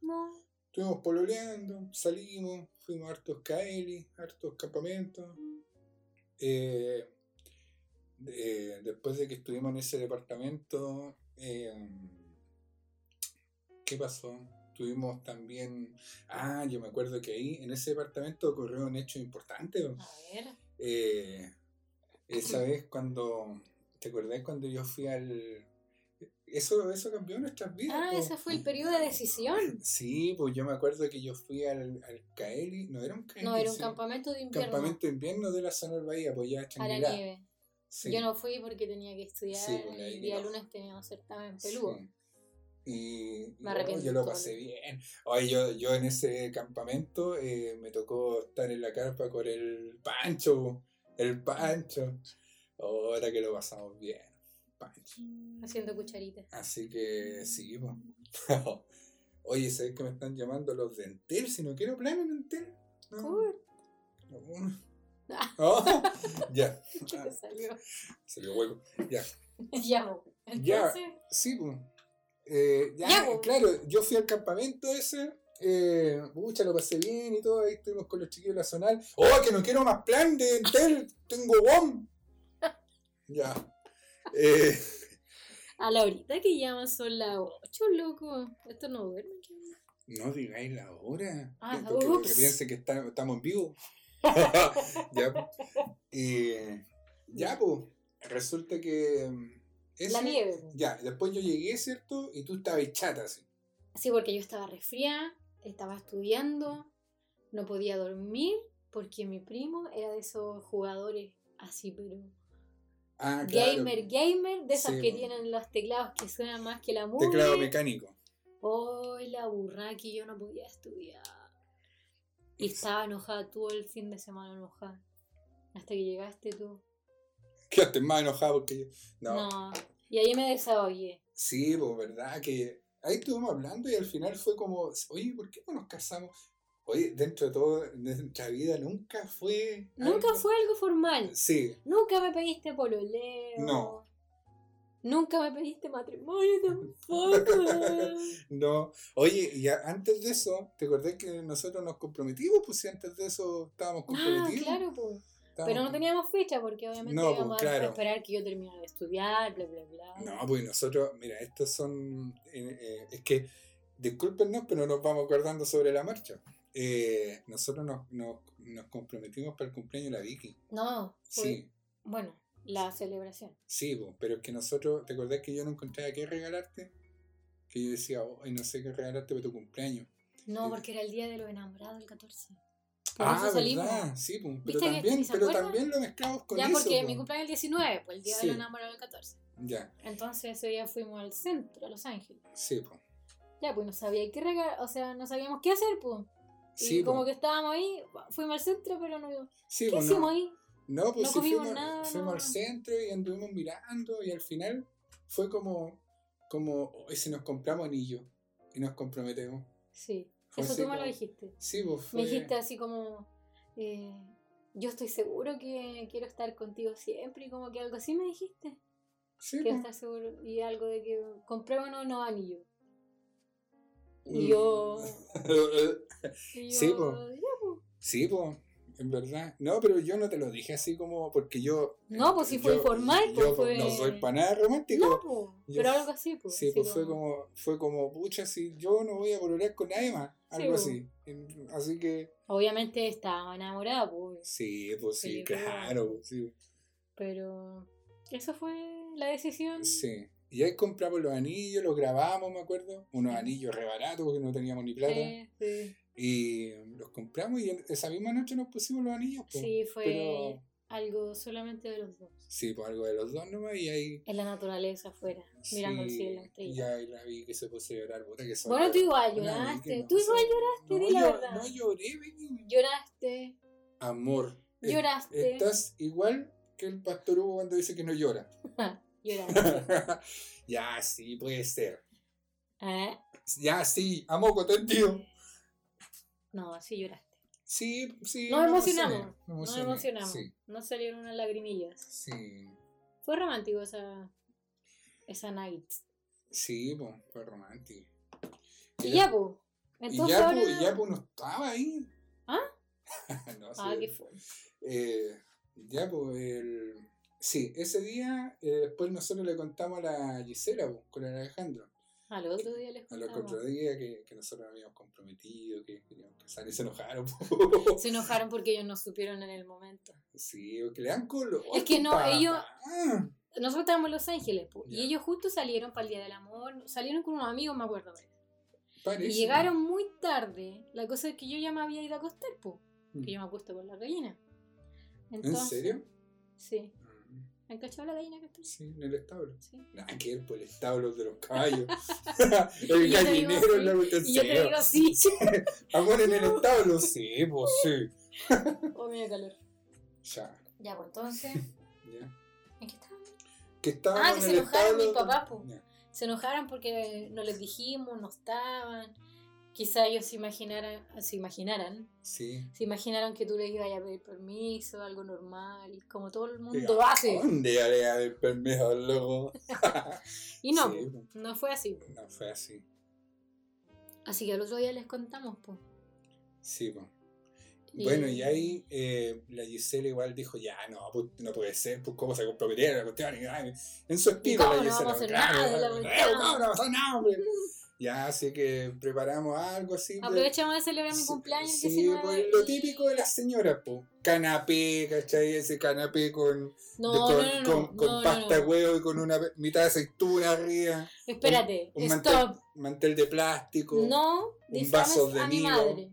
No. Estuvimos pololeando, salimos, fuimos a hartos Kaeli, hartos campamentos. Eh, eh, después de que estuvimos en ese departamento, eh, ¿qué pasó? Tuvimos también... Ah, yo me acuerdo que ahí, en ese departamento ocurrió un hecho importante. A ver. Eh, esa vez cuando... ¿Te acordás cuando yo fui al... Eso, eso cambió nuestras vidas. Ah, po. ese fue el periodo de decisión. Sí, pues yo me acuerdo que yo fui al, al Kaeli, no era un Kaeli, No, era un sí, campamento de invierno. campamento de invierno de la zona del Bahía, pues ya a la nieve. Sí, Yo no fui porque tenía que estudiar. Sí, ahí el día lunes teníamos certamen sí. peludo. Y, y, Me oh, arrepiento yo lo pasé bien. Oye, yo, yo en ese campamento eh, me tocó estar en la carpa con el Pancho, el Pancho. Ahora que lo pasamos bien, Pancho. Haciendo cucharitas. Así que sí, pues. Oye, ¿sabes que me están llamando los de Entel? Si no quiero plan en Entel. No. Cool. No. Oh, ya. ¿Qué Ah, salió? salió hueco. Ya. ya. Ya. entonces. Sí, pues. Eh, ya, Ya, pues. claro, yo fui al campamento ese. Eh, pucha, lo pasé bien y todo. Ahí estuvimos con los chiquillos de la zonal. ¡Oh, que no quiero más plan de Entel! ¡Tengo WOM! Ya. Eh, A la horita que llaman son las 8, loco. Esto no duerme. no digáis la hora. Ah, porque, porque ups. piense que está- estamos en vivo. Ya, pues. Y, ya, pues. Resulta que. mm, La nieve. Ya, después yo llegué, ¿cierto? Y tú estabas chata así. Sí, porque yo estaba resfriada, estaba estudiando, no podía dormir porque mi primo era de esos jugadores así, pero Ah, claro. gamer, gamer, de esos Sí, que tienen los teclados que suenan más que la mugre. Teclado mecánico. Oh, la burra que yo no podía estudiar. Y estaba enojada todo el fin de semana enojada. Hasta que llegaste tú. Quedaste más enojado porque yo. No. No. Y ahí me desahogué. Sí, pues, ¿verdad? Que ahí estuvimos hablando y al final fue como, oye, ¿por qué no nos casamos? Oye, dentro de todo, de nuestra vida nunca fue. Nunca algo- fue algo formal. Sí, Nunca me pediste pololeo. No. Nunca me pediste matrimonio tampoco. no. Oye, y a- antes de eso, ¿te acordás que nosotros nos comprometimos? Pues si antes de eso estábamos ah, comprometidos. claro, pues. Estábamos- Pero no teníamos fecha porque obviamente No, pues, íbamos a claro. esperar que yo terminara de estudiar, bla, bla, bla. No, pues nosotros, mira, estos son. eh, eh, es que, discúlpenos, pero nos vamos acordando sobre la marcha. Eh, nosotros nos, nos, nos comprometimos para el cumpleaños de la Vicky. No, Sí, bueno, la celebración. sí, pues, pero es que nosotros, ¿te acordás que yo no encontraba qué regalarte? Que yo decía, ay, no sé qué regalarte para tu cumpleaños. No, Sí. porque era el día de los enamorados, el 14. Por ah. ¿verdad? Sí, pero ¿Viste que también, pero también lo mezclamos con ya, eso. porque po. mi cumpleaños es el 19, pues el día Sí. de los enamorados el 14. Ya, Entonces ese día fuimos al centro, a Los Ángeles. sí, pues. Ya, pues no sabía qué regalar, o sea, no sabíamos qué hacer, pues. Y Sí, como po. que estábamos ahí, fuimos al centro, pero no. Sí, ¿Qué po, no. hicimos ahí? No, pues No sí fuimos, nada, fuimos no. al centro y anduvimos mirando y al final fue como, como hoy si nos compramos anillos y nos comprometemos. Sí, Fue eso tú me lo dijiste. Sí, pues fue... Me dijiste así como, eh, yo estoy seguro que quiero estar contigo siempre y como que algo así me dijiste. Sí, Quiero pues. estar seguro. Y algo de que comprémonos unos anillos. Mm. Y yo... y Sí, yo, po. ya, po. sí, pues, en verdad. No, pero yo no te lo dije así como porque yo... No, pues sí fue yo- informal, Yo pues fue- no soy para nada romántico. No, Yo- pero algo así, pues. Sí, pues fue como, fue como, pucha, si yo no voy a pololear con nadie más, algo po. así. Así que, Obviamente estaba enamorada, pues. sí, pues sí, pero- claro, sí. Pero eso fue la decisión. Sí. Y ahí compramos los anillos, los grabamos, me acuerdo. Unos Sí. anillos re baratos porque no teníamos ni plata. Sí, sí. Y los compramos y esa misma noche nos pusimos los anillos. Sí, fue. Pero algo solamente de los dos. Sí, pues algo de los dos nomás y ahí. En la naturaleza afuera, mirando el cielo. Y ahí la vi que se puso a llorar, puta que son- Bueno, tú igual lloraste. no Tú igual lloraste, No, di la verdad. No lloré, baby. Lloraste, Amor. es- lloraste. Estás igual que el pastor Hugo cuando dice que no llora. lloraste. ya, sí, puede ser. ¿Eh? Ya, sí, a moco, te entiendo. No, sí lloraste. Sí, sí. Nos emocionamos. emocioné, Nos emocionamos. Sí, Nos salieron unas lagrimillas. sí. Fue romántico esa, esa night. Sí, pues, fue romántico. Y Era- ya, pues. Y Entonces ya, ahora... pues, ya, pues, no estaba ahí. ¿Ah? no, sí. Ah, qué fue. Eh, ya, pues, el... Sí, ese día, eh, después nosotros le contamos a la Gisela, pues, con el Alejandro. Al otro día les contamos. otro día que, que nosotros habíamos comprometido, que queríamos casar y se enojaron. Se enojaron porque ellos no supieron en el momento. sí, porque le dan color. Es que no, papá. ellos- Nosotros estábamos en Los Ángeles, po, y ellos justo salieron para el Día del Amor, salieron con unos amigos, me acuerdo. Parece. Y llegaron muy tarde. La cosa es que yo ya me había ido a acostar, po, Mm. que yo me acuesto con la gallina. ¿En serio? Sí. ¿Han cachado la gallina? Sí, en el establo. Sí. Nada que ver por el establo de los caballos. El gallinero en la cuestión Y yo te digo sí. Amor en el establo, sí, pues sí. oh, mira calor. Ya, Ya, pues entonces. ya. ¿En qué estábamos? Que estaba Ah, que en se el enojaron mis papás. Ya. Se enojaron porque no les dijimos, no estaban. Quizá ellos se imaginaran, se imaginaran, Sí. se imaginaron que tú les ibas a pedir permiso, algo normal, como todo el mundo ¿A hace. ¿Dónde ya le da el permiso al loco? Y no, Sí, no fue así. No fue así. Así que el otro día les contamos, pues. Sí, pues. Y- Bueno, y ahí eh, la Gisela igual dijo, ya, no, pues no puede ser, pues cómo se comprometieron la cuestión. En su estilo la no Gisela. vamos a hacer nada la eh, cuestión? ¿Cómo no Ya, así que preparamos algo así. Aprovechamos de celebrar mi cumpleaños Sí, 19 pues lo típico de las señoras, pues. Canapé, ¿cachai? Ese canapé con, No, de- con, no, con, pasta huevo y con una mitad de aceituna arriba. Espérate, un mantel, stop. mantel de plástico. No un vaso de a mi madre.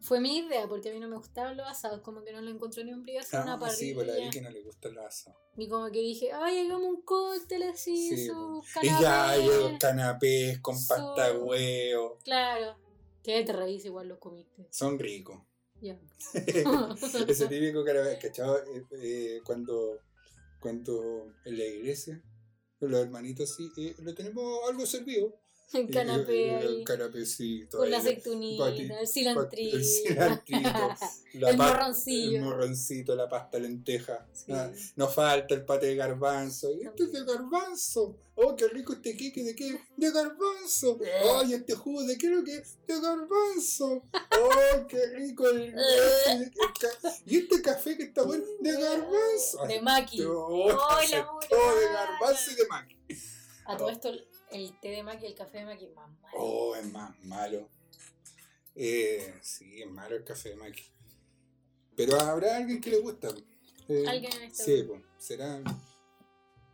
Fue mi idea, porque a mí no me gustaban los asados, como que no lo encontré ni un brillo hacer una Ah, parrilla. sí, pues la vi que no le gusta el asado. Y como que dije, ay, hagamos un cóctel así, Sí, su Y ya los canapés con Su- pasta huevo. Claro. Que te reís igual los comiste. Son ricos. Ya. Ese típico canapé, ¿cachai? Eh, eh, cuando, cuando en la iglesia, los hermanitos así, eh, le tenemos algo servido. El canapé ahí. El canapecito. Con la ahí, aceitunita, el cilantrito. El cilantrito. la El morroncillo. El morroncito, la pasta lenteja. Sí. Ah, nos falta el pate de garbanzo. ¿Y esto es de garbanzo? ¡Oh, qué rico este queque! ¿De qué? ¡De garbanzo! ¡Oh, y este jugo de qué es lo que es? ¡De garbanzo! ¡Oh, qué rico el, ca- ¿Y este café que está bueno? ¡De garbanzo! De maqui. Oh, Ay, hace la todo de garbanzo y de maqui. A todo esto, el té de maqui y el café de maqui es más malo. Oh, es más malo. Eh, sí, es malo el café de maqui. Pero habrá alguien que le gusta. Eh, Alguien en este Sí, pues, será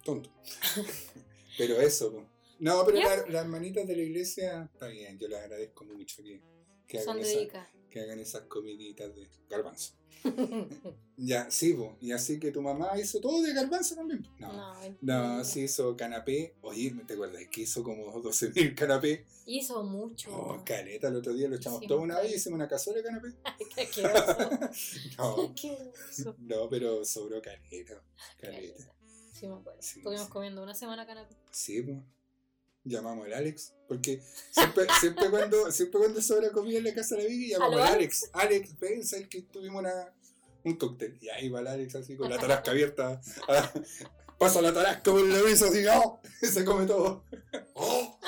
tonto. pero eso, pues. No, pero la- las hermanitas de la iglesia, está bien, yo les agradezco mucho que, que, Son hagan, esa- dedicadas. Que hagan esas comiditas de garbanzo. Ya, sí, pues. Y así que tu mamá hizo todo de garbanzo también. No. no, No, sí hizo canapé. Oye, ¿te acuerdas que hizo como 12.000 canapé? Hizo mucho. Oh, caleta, el otro día lo echamos Sí, todo una vez y caleta. hicimos una cazuela de canapé. Qué asqueroso. No, Qué no, pero sobró caleta. Caleta. Sí, me acuerdo. Sí, Estuvimos sí. comiendo una semana canapé. Sí, pues. Llamamos al Alex. Porque siempre, siempre cuando siempre cuando sobra comida en la casa de la Vicky, llamamos ¿Aló, al Alex. Alex, ven, sabes que tuvimos una, un cóctel. Y ahí va el Alex así con la tarasca abierta. Ah, Pasa la tarasca por la mesa así, ¡oh! se come todo. ¡Oh!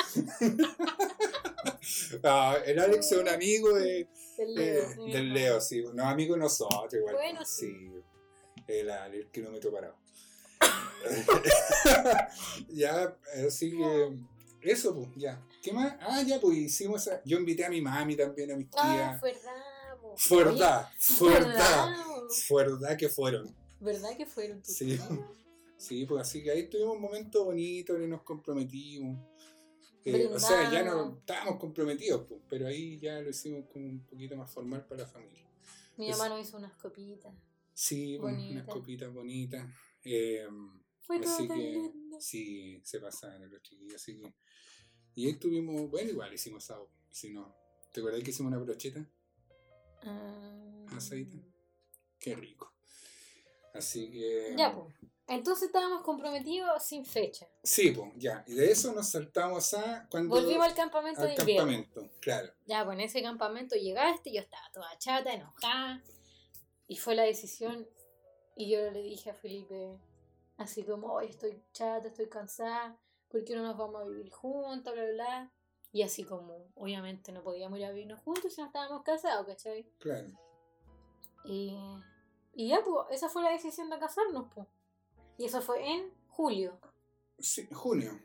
Ah, el Alex es un amigo de, Del Leo. mi del. Leo, sí. No, amigo de nosotros, igual. Bueno, sí. El, el kilómetro parado. ya, así que. Eso, pues, ya. ¿Qué más? Ah, ya, pues hicimos. esa- Yo invité a mi mami también, a mis Ah, tías. Fue verdad. ¿Verdad? Fue verdad que fueron. ¿Verdad que fueron tus Sí. tías? Sí, pues así que ahí tuvimos un momento bonito y nos comprometimos. Eh, o sea, ya no estábamos comprometidos, pues, pero ahí ya lo hicimos como un poquito más formal para la familia. Mi Es- mamá nos hizo unas copitas. Sí, unas copitas bonitas. Eh, así que sí, se pasaron los chiquillos. Así que. Y ahí tuvimos, bueno, igual hicimos asado. Si no, ¿te acuerdas que hicimos una brocheta? Ah. Asadita. Qué rico. Así que. Ya, pues. Entonces estábamos comprometidos sin fecha. Sí, pues, ya. Y de eso nos saltamos a cuando. Volvimos al campamento al campamento, claro. Ya, pues en ese campamento llegaste, yo estaba toda chata, enojada. Y fue la decisión. Y yo le dije a Felipe, así como, hoy estoy chata, estoy cansada, ¿por qué no nos vamos a vivir juntos? Bla, bla, bla. Y así como, obviamente no podíamos ir a vivirnos juntos si no estábamos casados, ¿cachai? Claro. Y, y ya, pues, esa fue la decisión de casarnos, pues. Y eso fue en julio. Sí, junio.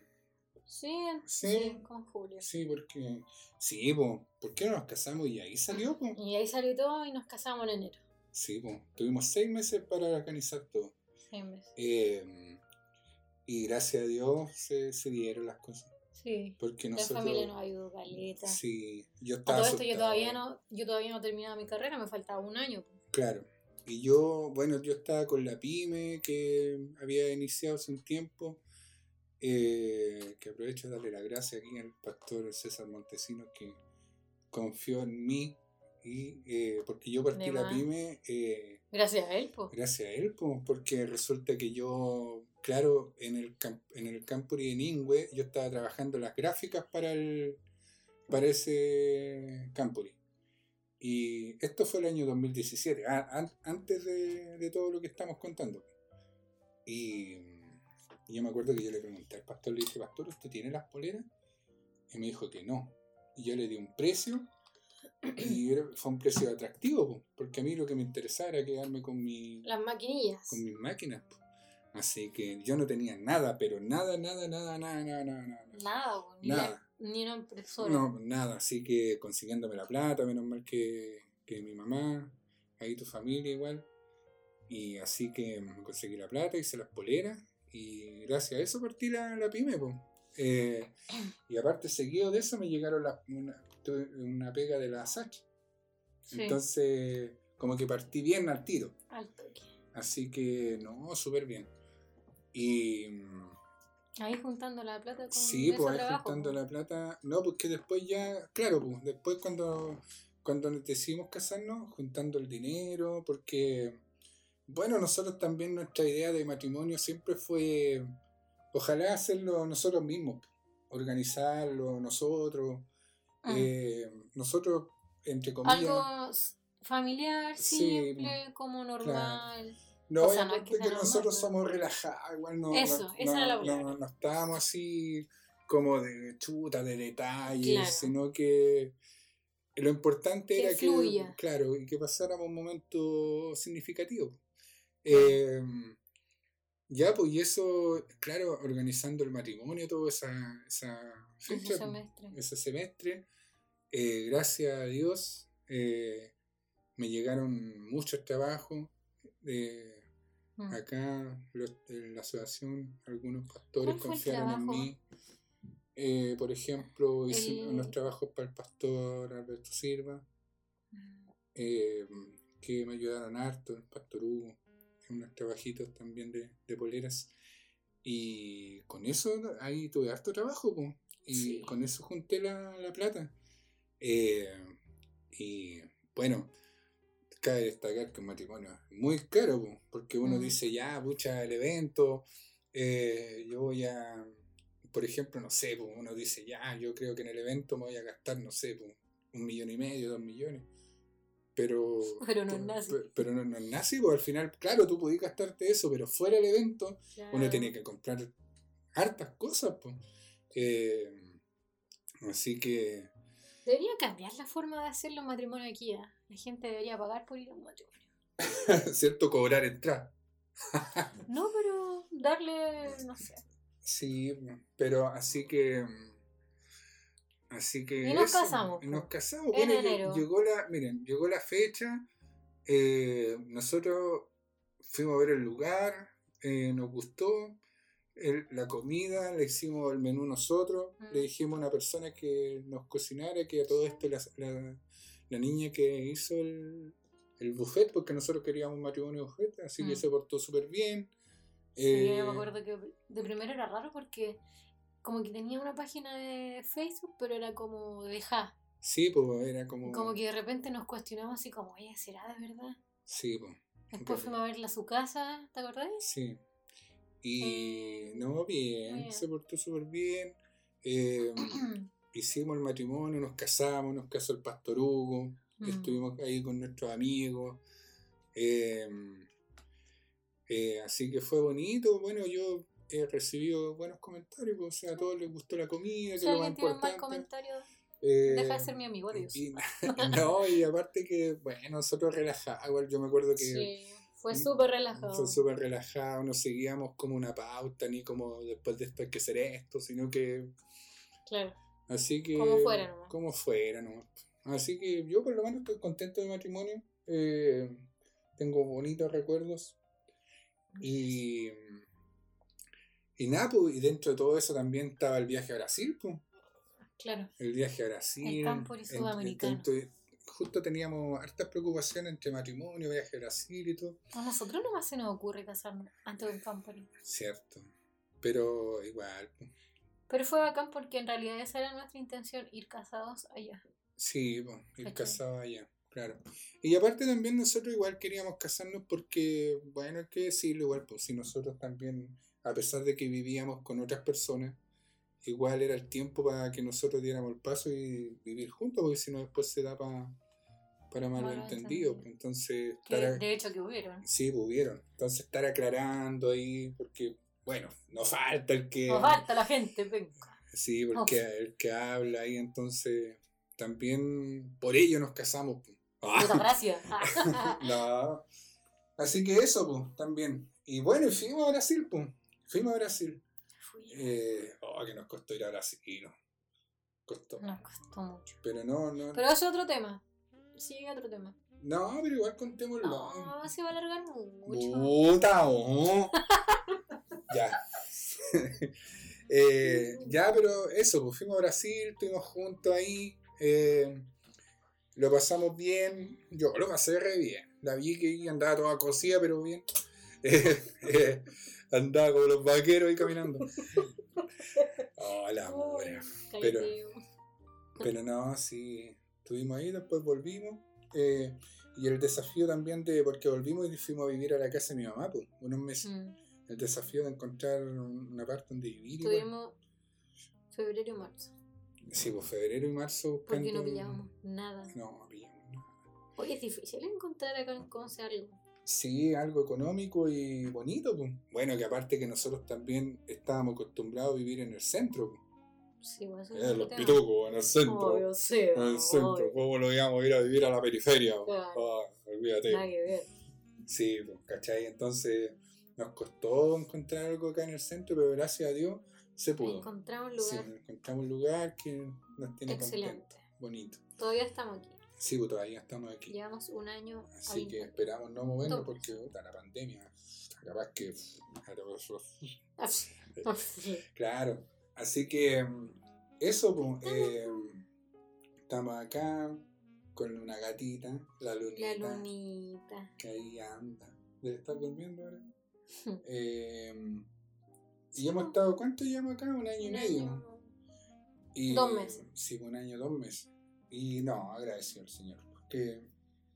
Sí, sí, con julio. Sí, porque. Sí, pues, ¿por qué no nos casamos? Y ahí salió, pues. Y ahí salió todo y nos casamos en enero. Sí, pues. Tuvimos seis meses para organizar todo. Seis meses. Eh, y gracias a Dios se, se dieron las cosas. Sí. Porque nosotros, la familia nos ayudó, Caleta. Sí, yo estaba. A todo esto yo todavía no, yo todavía no he terminado mi carrera, me faltaba un año. Claro. Y yo, bueno, yo estaba con la pyme que había iniciado hace un tiempo. Eh, que aprovecho de darle la gracia aquí al pastor César Montesinos que confió en mí y eh, porque yo partí la pyme eh, gracias a él pues gracias a él pues porque resulta que yo claro en el en el Campuri en Ingüe yo estaba trabajando las gráficas para el para ese Campuri y esto fue el año 2017, antes de, todo lo que estamos contando. Y, yo me acuerdo que yo le pregunté al pastor, le dije, pastor, ¿usted tiene las poleras? Y me dijo que no. Y yo le di un precio y fue un precio atractivo, porque a mí lo que me interesaba era quedarme con mi... Las maquinillas. Con mis máquinas. Así que yo no tenía nada, pero nada, nada, nada, nada, nada, nada. Nada, nada. Ni una impresora. No, nada, así que consiguiéndome la plata, menos mal que, que mi mamá, ahí tu familia igual. Y así que conseguí la plata, hice las poleras y gracias a eso partí la, la pyme. Eh, y aparte, seguido de eso, me llegaron la, una, pega de la SACH. Entonces, como que partí bien al tiro. Al Así que, no, súper bien. Y Ahí juntando la plata con Sí, pues ahí juntando la plata. No, porque después ya, claro, pues después cuando, cuando decidimos casarnos, juntando el dinero, porque, bueno, nosotros también nuestra idea de matrimonio siempre fue, ojalá hacerlo nosotros mismos, organizarlo nosotros, ah. eh, nosotros, entre comillas. Algo familiar, simple, como normal. No, obviamente que, nosotros somos relajados, igual no, Eso, no, esa no, no, no, estábamos así como de chuta, de detalles, sino que lo importante era que, claro, y que pasáramos un momento significativo. Eh, ya, pues, y eso, claro, organizando el matrimonio, todo esa, esa fecha, ese semestre, ese semestre eh, gracias a Dios, eh, me llegaron muchos trabajos. Eh, Mm. Acá en la asociación algunos pastores confiaron en mí. Eh, por ejemplo, hice unos trabajos para el pastor Alberto Silva, mm. eh, que me ayudaron harto, el pastor Hugo, unos trabajitos también de, de poleras. Y con eso ahí tuve harto trabajo, y con eso junté la, la plata. Eh, y bueno, cabe destacar que un matrimonio es muy caro, porque uno mm. dice, ya, pucha, el evento, eh, yo voy a, por ejemplo, no sé, uno dice, ya, yo creo que en el evento me voy a gastar, no sé, un millón y medio, dos millones. Pero, pero no es nazi. Pero, no, es nazi, porque al final, claro, tú podías gastarte eso, pero fuera del evento, uno tiene que comprar hartas cosas. Pues. así que Debería cambiar la forma de hacer los matrimonios aquí. ¿eh? La gente debería pagar por ir a un matrimonio. ¿Cierto? Cobrar entrada. no, pero darle, no sé. Sí, pero así que... Así que... Y nos casamos. Nos casamos. En enero. Llegó la, miren, llegó la fecha. Eh, nosotros fuimos a ver el lugar. Eh, nos gustó la comida, le hicimos el menú nosotros, le mm. dijimos a una persona que nos cocinara, que a todo esto la, la, niña que hizo el, el buffet, porque nosotros queríamos un matrimonio buffet, así que Mm. se portó súper bien. Sí, Eh, yo me acuerdo que de primero era raro porque como que tenía una página de Facebook, pero era como de ja. Sí, pues era como... Como que de repente nos cuestionamos así como, oye, ¿será de verdad? Sí, pues. Después fuimos a verla a su casa, ¿te acordás? Sí. Y Eh, no, bien, bien. se portó súper bien. Eh, hicimos el matrimonio, nos casamos, nos casó el pastor Hugo, Mm. estuvimos ahí con nuestros amigos. eh, eh, así que fue bonito. Bueno, yo he recibido buenos comentarios, pues, o sea, a todos les gustó la comida, que Si es lo más importante. comentario, Eh, deja de ser mi amigo, adiós. y, no, y aparte que, bueno, nosotros relajados, igual yo me acuerdo que Sí, fue Mm, súper relajado. fue súper relajado, no seguíamos como una pauta, ni como después de esto hay que hacer esto, sino que Claro. así que... Como fuera nomás. Como fuera nomás. Así que yo por lo menos estoy contento de matrimonio, eh, tengo bonitos recuerdos y... Y nada, pues, y dentro de todo eso también estaba el viaje a Brasil, pues. Claro. El viaje a Brasil. El campo y en- sudamericano. entonces, justo teníamos hartas preocupaciones entre matrimonio, viaje a Brasil y todo. A nosotros nomás se nos ocurre casarnos antes de un camping. Cierto. Pero igual. pues, Pero fue bacán porque en realidad esa era nuestra intención, ir casados allá. Sí, pues, ir ¿Cachai? casado allá, claro. Y aparte también nosotros igual queríamos casarnos porque, bueno, hay que decirlo igual, pues si nosotros también, a pesar de que vivíamos con otras personas, igual era el tiempo para que nosotros diéramos el paso y vivir juntos, porque si no después se da para para malentendidos. Malentendido. pues, Entonces, estar de hecho que hubieron. sí, pues, hubieron. Entonces estar aclarando ahí, porque, bueno, no falta el que... Nos falta la gente, venga. Sí, porque el que habla ahí, entonces también por ello nos casamos. pues. Muchas gracias. no. Así que eso, pues, también. Y bueno, y fuimos a Brasil, pues. Fuimos a Brasil. Eh, oh, que nos costó ir a Brasil. Nos costó. Nos costó mucho. Pero no, no. Pero eso es otro tema. Sigue otro tema. No, pero igual contémoslo. No, se va a alargar mucho. Puta, oh. ya. Eh, ya, pero eso, pues fuimos a Brasil, estuvimos juntos ahí. eh, lo pasamos bien. Yo lo pasé re bien. La vi que andaba toda cosida, pero bien. Eh, andaba como los vaqueros ahí caminando. Oh, la mora. Pero-. Pero no, sí, estuvimos ahí, después volvimos. eh, y el desafío también de, porque volvimos y fuimos a vivir a la casa de mi mamá, pues, unos meses. Mm. El desafío de encontrar una parte donde vivir. Tuvimos febrero y marzo. Sí, pues febrero y marzo Porque no pillamos nada. No, no pillamos nada. Oye, es difícil encontrar acá en Conce algo. Sí, algo económico y bonito, pues. Bueno, que aparte que nosotros también estábamos acostumbrados a vivir en el centro. pues. Sí, bueno, eso es Eh, los pitucos, en el centro. Obvio, sí. En el centro. ¿Cómo lo íbamos a ir a vivir a la periferia? Claro. Ah, olvídate. Nada que ver. Sí, pues, ¿cachai? Entonces nos costó encontrar algo acá en el centro, pero gracias a Dios se pudo. Encontramos un Sí, lugar encontramos un lugar que nos tiene excelente. bonito. Todavía estamos aquí. Sí, pues todavía estamos aquí. Llevamos un año Así que esperamos no movernos porque puta, la pandemia, capaz que... Claro, así que mm, eso, pues, eh, estamos acá con una gatita, la lunita, La lunita. que ahí anda. ¿Debe estar durmiendo ahora? Eh, y hemos estado, ¿cuánto llevamos acá? Un año y medio. año. Y, Dos meses. Sí, un año, dos meses. Y no, agradecido al Señor, porque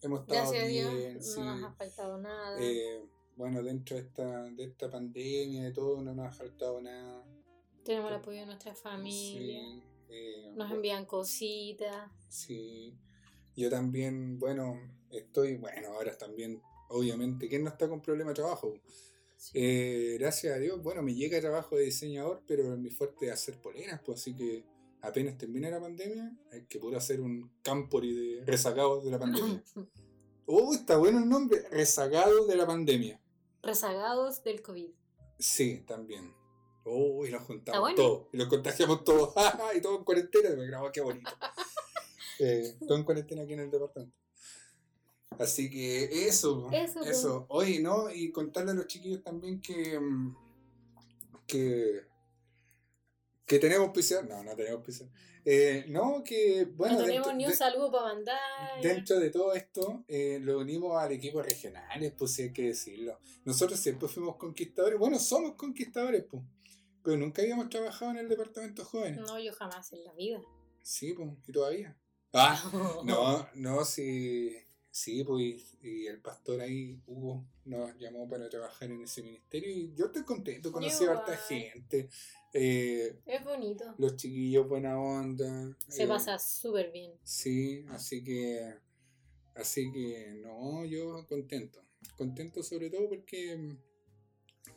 hemos estado Gracias a Dios bien, no nos ha faltado nada. Eh, bueno, dentro de esta, de esta pandemia, de todo, no nos ha faltado nada. Tenemos el apoyo de nuestra familia. Sí, eh, Nos envían cositas. Sí, yo también, bueno, estoy, bueno, ahora también, obviamente, ¿quién no está con problema de trabajo? Sí. Eh, gracias a Dios, bueno, me llega trabajo de diseñador, pero mi fuerte es hacer poleras, pues así que apenas termine la pandemia, hay que poder hacer un campori de rezagados de la pandemia. ¡Oh, está bueno el nombre! Rezagados de la pandemia. Rezagados del COVID. Sí, también. Oh, y nos juntamos bueno. todos. Y los contagiamos todos. y todos en cuarentena. Me grabó, qué bonito. eh, todo en cuarentena aquí en el departamento. Así que eso. Eso, Eso. Oye, ¿no? Y contarle a los chiquillos también que. mm, Que. Que tenemos piscina. No, no tenemos piscina. Eh, no, que bueno. No tenemos ni un saludo para mandar. Dentro de todo esto, eh, lo unimos al equipo regionales, pues sí hay que decirlo. Nosotros siempre fuimos conquistadores, bueno, somos conquistadores, pues. Pero nunca habíamos trabajado en el departamento joven. No, yo jamás en la vida. Sí, pues, y todavía. Ah, no, no, sí, sí, pues, y el pastor ahí, Hugo, nos llamó para trabajar en ese ministerio y yo estoy contento, conocí a harta gente. Eh, es bonito. Los chiquillos, buena onda. Se eh, pasa súper bien. Sí, así que, así que, no, yo contento. Contento sobre todo porque,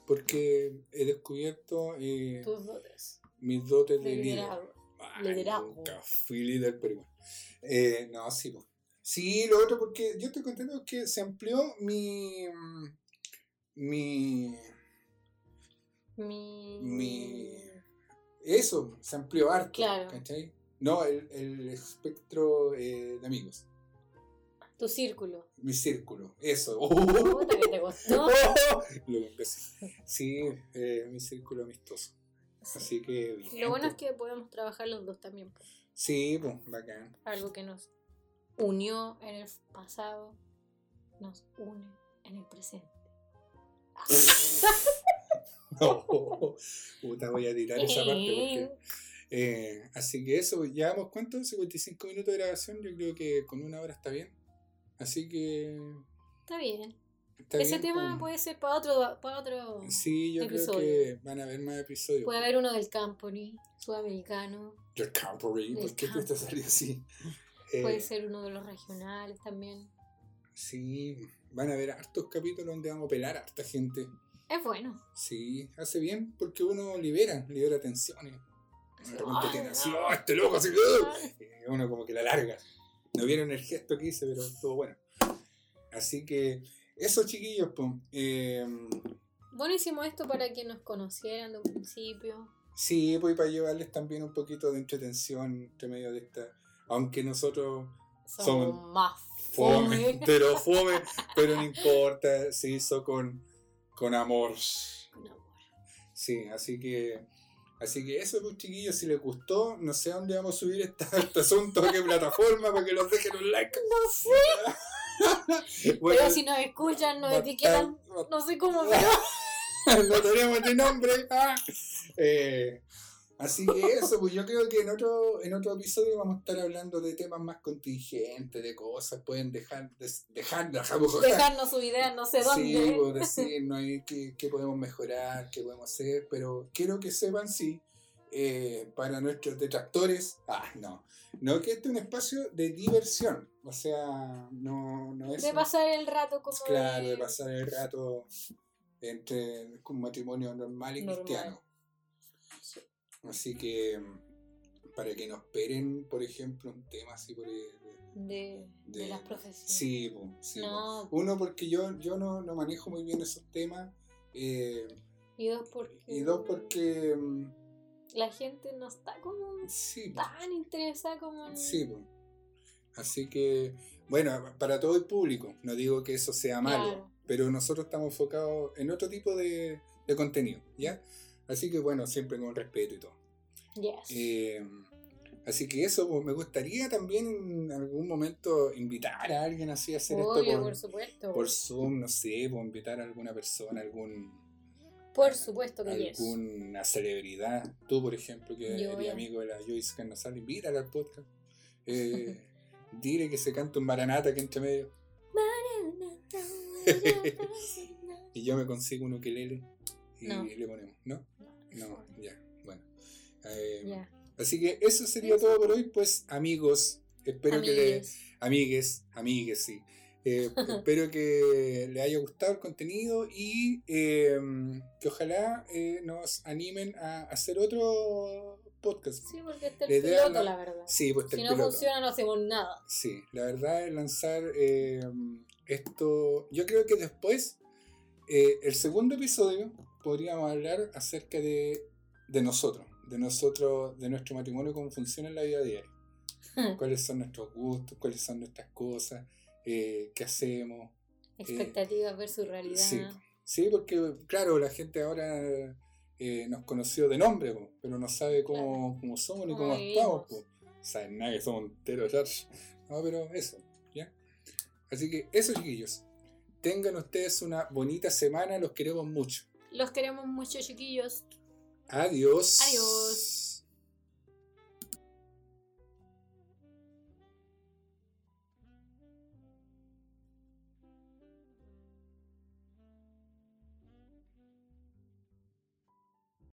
porque he descubierto eh, tus dotes. Mis dotes de, liderazgo. liderazgo. Nunca fui líder, pero bueno. No, sí, pues. Sí, lo otro porque yo estoy contento que se amplió mi. Mi. Mi. mi eso, se amplió harto. Claro. ¿Cachai? No, el, el espectro eh, de amigos. Tu círculo. Mi círculo, eso. Oh. que te? Lo sí, eh, mi círculo amistoso. Así que bien. Lo bueno es que podemos trabajar los dos también. Pues. Sí, pues, bacán. Algo que nos unió en el pasado, nos une en el presente. no, puta, voy a tirar esa parte porque. Eh, así que eso, llevamos cuánto? 55 minutos de grabación. Yo creo que con una hora está bien. Así que. Está bien. Ese tema puede ser para otro, para otro Sí, yo creo que van a haber más episodios. Puede haber uno del Camponi, sudamericano. Del Camponi, ¿por qué te salió así? Puede eh, ser uno de los regionales también. Sí, van a haber hartos capítulos donde vamos a pelar a harta gente. Es bueno. Sí, hace bien porque uno libera, libera tensiones. De repente tiene así, ¡oh, este loco! Así, uno como que la larga. No vieron el gesto que hice, pero estuvo bueno. Así que eso, chiquillos, pues. Eh, bueno, hicimos esto para que nos conocieran de un principio. Sí, pues para llevarles también un poquito de entretención entre medio de esta. Aunque nosotros somos, más fome, pero fome, pero no importa, se hizo con, con amor. Con amor. Sí, así que. Así que eso, pues chiquillos, si les gustó, no sé a dónde vamos a subir este asunto, a qué plataforma, para que nos dejen un like. No sé. pero si nos escuchan, nos etiquetan, no sé cómo, pero... no tenemos ni nombre. Ah. Eh, así que eso, pues yo creo que en otro, en otro episodio vamos a estar hablando de temas más contingentes, de cosas, pueden dejar, dejar, dejarnos su idea, no sé dónde. Sí, pues decir, no hay qué, qué podemos mejorar, qué podemos hacer, pero quiero que sepan, sí, eh, para nuestros detractores, ah, no, no que este es un espacio de diversión, o sea, no, no es... De pasar el rato como... Claro, de, pasar el rato entre un matrimonio normal y cristiano. Así que para que nos esperen, por ejemplo, un tema así por de, de, las profesiones. Sí, sí uno porque yo, yo no, no, manejo muy bien esos temas. Eh, y dos porque... Y dos porque mm, la gente no está como tan interesada como Sí, así que, bueno, para todo el público, no digo que eso sea malo, pero nosotros estamos enfocados en otro tipo de, contenido, ¿ya? Así que, bueno, siempre con respeto y todo. Eh, así que eso, pues, me gustaría también en algún momento invitar a alguien así a hacer esto por, por Zoom, no sé, pues, invitar a alguna persona, algún por supuesto que yes. Alguna celebridad. Tú, por ejemplo, que eres amigo de la Joyce Carnazal, invítala al podcast. Eh, dile que se canta un maranata que entre medio. y yo me consigo un ukelele y le ponemos, ¿no? No, ya, bueno. Eh, así que eso sería todo por hoy, pues amigos. Espero que le... Amigues, amigues, sí. Eh, espero que les haya gustado el contenido y em, que ojalá eh, nos animen a hacer otro podcast. Sí, porque este es el piloto, la verdad. Sí, pues si no funciona, no hacemos nada. Sí, la verdad es lanzar em, esto. Yo creo que después, eh, el segundo episodio, podríamos hablar acerca de, de nosotros, de nosotros, de nuestro matrimonio, cómo funciona en la vida diaria. cuáles son nuestros gustos, cuáles son nuestras cosas eh, qué hacemos. Eh, Expectativas versus realidad. Sí, sí, porque claro, la gente ahora eh, nos conoció de nombre, pero no sabe cómo, cómo somos ni cómo actuamos. Saben nada que somos enteros, George. No, pero eso, ¿ya? Así que eso, chiquillos. Tengan ustedes una bonita semana, los queremos mucho. Los queremos mucho, chiquillos. Adiós. Adiós.